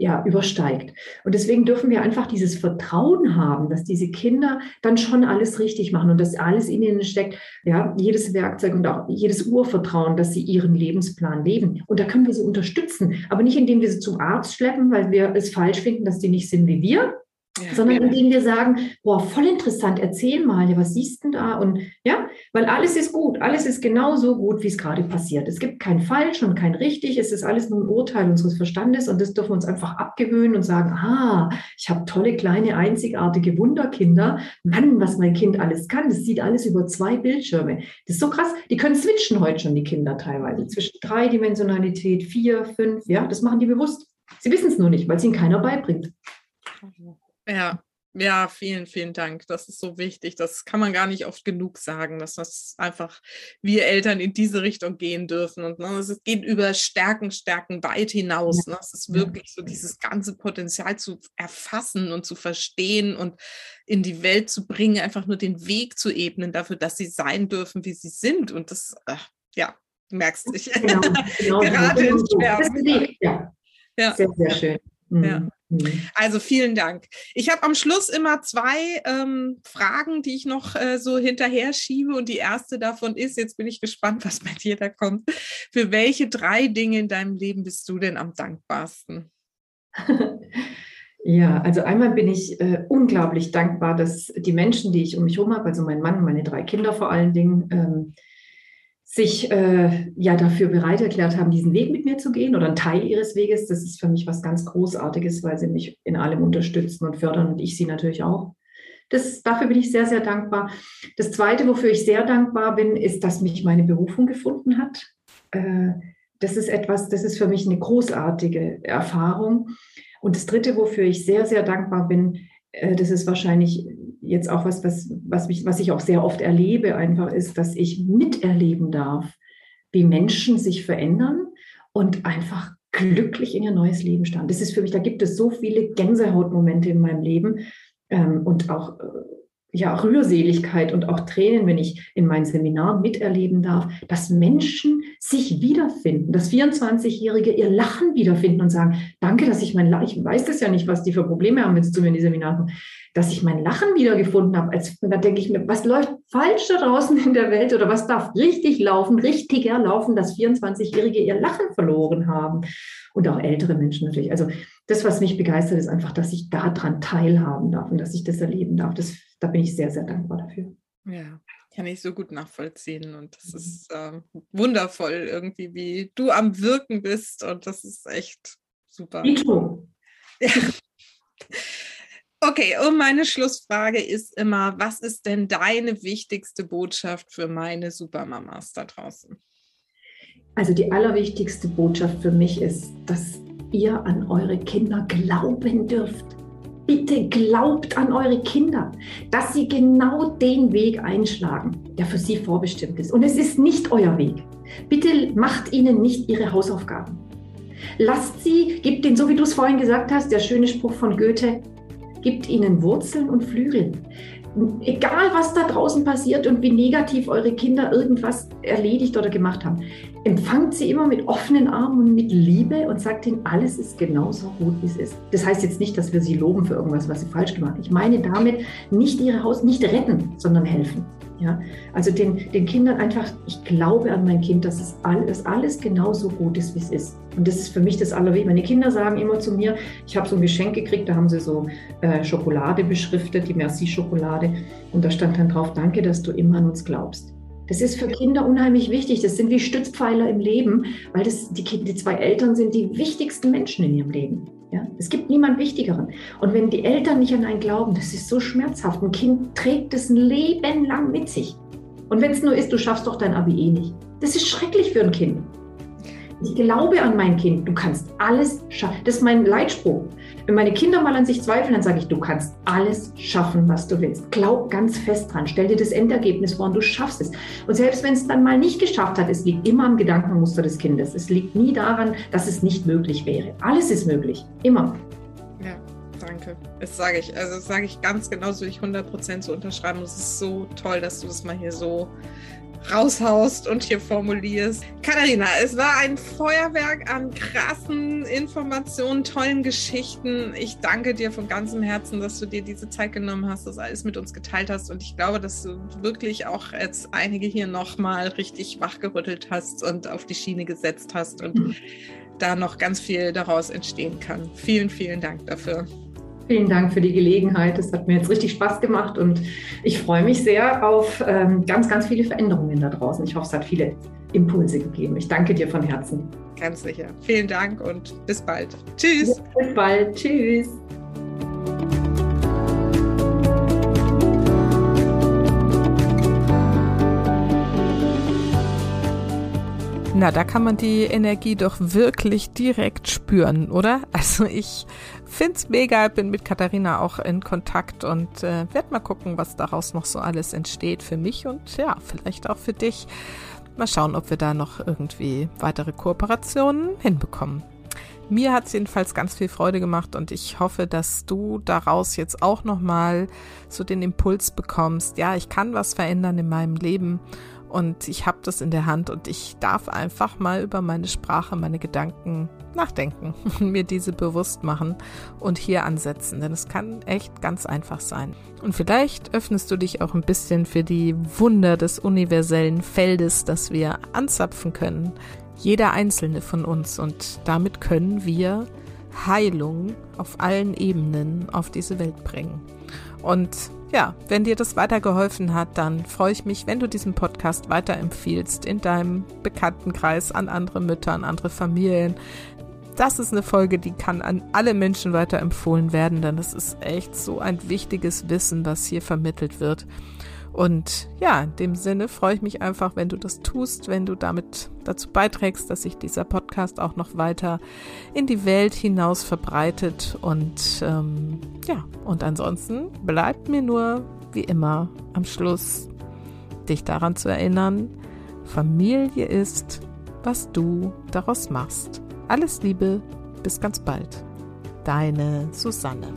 ja, übersteigt. Und deswegen dürfen wir einfach dieses Vertrauen haben, dass diese Kinder dann schon alles richtig machen und dass alles in ihnen steckt, ja, jedes Werkzeug und auch jedes Urvertrauen, dass sie ihren Lebensplan leben. Und da können wir sie unterstützen, aber nicht indem wir sie zum Arzt schleppen, weil wir es falsch finden, dass die nicht sind wie wir, ja, sondern ja. indem wir sagen, boah, voll interessant, erzähl mal, ja, was siehst du denn da? Und ja, weil alles ist gut, alles ist genauso gut, wie es gerade passiert. Es gibt kein falsch und kein richtig, es ist alles nur ein Urteil unseres Verstandes und das dürfen wir uns einfach abgewöhnen und sagen, ah, ich habe tolle, kleine, einzigartige Wunderkinder. Mann, was mein Kind alles kann, das sieht alles über zwei Bildschirme. Das ist so krass, die können switchen heute schon, die Kinder teilweise, zwischen Dreidimensionalität, vier, fünf, ja, das machen die bewusst. Sie wissen es nur nicht, weil es ihnen keiner beibringt. Ja, Ja, vielen, vielen Dank. Das ist so wichtig. Das kann man gar nicht oft genug sagen, dass das einfach wir Eltern in diese Richtung gehen dürfen. Und ne, es geht über Stärken, Stärken weit hinaus. Ne? Es ist wirklich so dieses ganze Potenzial zu erfassen und zu verstehen und in die Welt zu bringen, einfach nur den Weg zu ebnen dafür, dass sie sein dürfen, wie sie sind. Und das, äh, ja, du merkst dich. Genau, genau. Gerade in Schwärmen. Ja. ja. Sehr, sehr schön. Mhm. Ja. Mhm. Also vielen Dank. Ich habe am Schluss immer zwei ähm, Fragen, die ich noch äh, so hinterher schiebe. Und die erste davon ist, jetzt bin ich gespannt, was bei dir da kommt. Für welche drei Dinge in deinem Leben bist du denn am dankbarsten? Ja, also einmal bin ich äh, unglaublich dankbar, dass die Menschen, die ich um mich herum habe, also mein Mann, meine drei Kinder vor allen Dingen, ähm, sich äh, ja dafür bereit erklärt haben, diesen Weg mit mir zu gehen oder einen Teil ihres Weges. Das ist für mich was ganz Großartiges, weil sie mich in allem unterstützen und fördern und ich sie natürlich auch. Das, dafür bin ich sehr, sehr dankbar. Das Zweite, wofür ich sehr dankbar bin, ist, dass mich meine Berufung gefunden hat. Äh, das ist etwas, das ist für mich eine großartige Erfahrung. Und das Dritte, wofür ich sehr, sehr dankbar bin, äh, das ist wahrscheinlich jetzt auch was, was, was, mich, was ich auch sehr oft erlebe, einfach ist, dass ich miterleben darf, wie Menschen sich verändern und einfach glücklich in ihr neues Leben starten. Das ist für mich, da gibt es so viele Gänsehautmomente in meinem Leben ähm, und auch äh, ja, Rührseligkeit und auch Tränen, wenn ich in meinen Seminaren miterleben darf, dass Menschen sich wiederfinden, dass 24-Jährige ihr Lachen wiederfinden und sagen, danke, dass ich mein Lachen, ich weiß das ja nicht, was die für Probleme haben, wenn sie zu mir in die Seminare dass ich mein Lachen wiedergefunden habe. Als, da denke ich mir, was läuft falsch da draußen in der Welt oder was darf richtig laufen, richtiger laufen, dass 24-Jährige ihr Lachen verloren haben und auch ältere Menschen natürlich. Also das, was mich begeistert, ist einfach, dass ich daran teilhaben darf und dass ich das erleben darf. Das, da bin ich sehr, sehr dankbar dafür. Ja, kann ich so gut nachvollziehen. Und das ist äh, wundervoll irgendwie, wie du am Wirken bist. Und das ist echt super. Ja. Okay, und meine Schlussfrage ist immer, was ist denn deine wichtigste Botschaft für meine Supermamas da draußen? Also die allerwichtigste Botschaft für mich ist, dass ihr an eure Kinder glauben dürft. Bitte glaubt an eure Kinder, dass sie genau den Weg einschlagen, der für sie vorbestimmt ist. Und es ist nicht euer Weg. Bitte macht ihnen nicht ihre Hausaufgaben. Lasst sie, gebt ihnen, so wie du es vorhin gesagt hast, der schöne Spruch von Goethe, gibt ihnen Wurzeln und Flügel. Egal, was da draußen passiert und wie negativ eure Kinder irgendwas erledigt oder gemacht haben, empfangt sie immer mit offenen Armen und mit Liebe und sagt ihnen, alles ist genauso gut, wie es ist. Das heißt jetzt nicht, dass wir sie loben für irgendwas, was sie falsch gemacht haben. Ich meine damit nicht ihre Haus, nicht retten, sondern helfen. Ja, also den, den Kindern einfach, ich glaube an mein Kind, dass es alles, alles genauso gut ist, wie es ist. Und das ist für mich das Allerwichtigste. Meine Kinder sagen immer zu mir, ich habe so ein Geschenk gekriegt, da haben sie so äh, Schokolade beschriftet, die Merci-Schokolade. Und da stand dann drauf, danke, dass du immer an uns glaubst. Das ist für Kinder unheimlich wichtig. Das sind wie Stützpfeiler im Leben, weil das die, die zwei Eltern sind die wichtigsten Menschen in ihrem Leben. Ja? Es gibt niemand Wichtigeren. Und wenn die Eltern nicht an einen glauben, das ist so schmerzhaft. Ein Kind trägt es ein Leben lang mit sich. Und wenn es nur ist, du schaffst doch dein Abi eh nicht. Das ist schrecklich für ein Kind. Ich glaube an mein Kind. Du kannst alles schaffen. Das ist mein Leitspruch. Wenn meine Kinder mal an sich zweifeln, dann sage ich, du kannst alles schaffen, was du willst. Glaub ganz fest dran. Stell dir das Endergebnis vor und du schaffst es. Und selbst wenn es dann mal nicht geschafft hat, es liegt immer am Gedankenmuster des Kindes. Es liegt nie daran, dass es nicht möglich wäre. Alles ist möglich. Immer. Ja, danke. Das sage ich. Also das sage ich ganz genauso, ich 100% so unterschreiben. Es ist so toll, dass du das mal hier so raushaust und hier formulierst. Katharina, es war ein Feuerwerk an krassen Informationen, tollen Geschichten. Ich danke dir von ganzem Herzen, dass du dir diese Zeit genommen hast, das alles mit uns geteilt hast. Und ich glaube, dass du wirklich auch jetzt einige hier nochmal richtig wachgerüttelt hast und auf die Schiene gesetzt hast und mhm. da noch ganz viel daraus entstehen kann. Vielen, vielen Dank dafür. Vielen Dank für die Gelegenheit. Es hat mir jetzt richtig Spaß gemacht und ich freue mich sehr auf ähm, ganz, ganz viele Veränderungen da draußen. Ich hoffe, es hat viele Impulse gegeben. Ich danke dir von Herzen. Ganz sicher. Vielen Dank und bis bald. Tschüss. Ja, bis bald. Tschüss. Na, da kann man die Energie doch wirklich direkt spüren, oder? Also ich find's mega, bin mit Katharina auch in Kontakt und äh, werde mal gucken, was daraus noch so alles entsteht für mich und ja, vielleicht auch für dich. Mal schauen, ob wir da noch irgendwie weitere Kooperationen hinbekommen. Mir hat es jedenfalls ganz viel Freude gemacht und ich hoffe, dass du daraus jetzt auch nochmal so den Impuls bekommst, ja, ich kann was verändern in meinem Leben und ich habe das in der Hand und ich darf einfach mal über meine Sprache, meine Gedanken nachdenken und mir diese bewusst machen und hier ansetzen, denn es kann echt ganz einfach sein. Und vielleicht öffnest du dich auch ein bisschen für die Wunder des universellen Feldes, das wir anzapfen können, jeder einzelne von uns. Und damit können wir Heilung auf allen Ebenen auf diese Welt bringen. Und ja, wenn dir das weitergeholfen hat, dann freue ich mich, wenn du diesen Podcast weiterempfiehlst in deinem Bekanntenkreis an andere Mütter, an andere Familien. Das ist eine Folge, die kann an alle Menschen weiterempfohlen werden, denn es ist echt so ein wichtiges Wissen, was hier vermittelt wird. Und ja, in dem Sinne freue ich mich einfach, wenn du das tust, wenn du damit dazu beiträgst, dass sich dieser Podcast auch noch weiter in die Welt hinaus verbreitet. Und ähm, ja, und ansonsten bleibt mir nur, wie immer, am Schluss dich daran zu erinnern, Familie ist, was du daraus machst. Alles Liebe, bis ganz bald. Deine Susanne.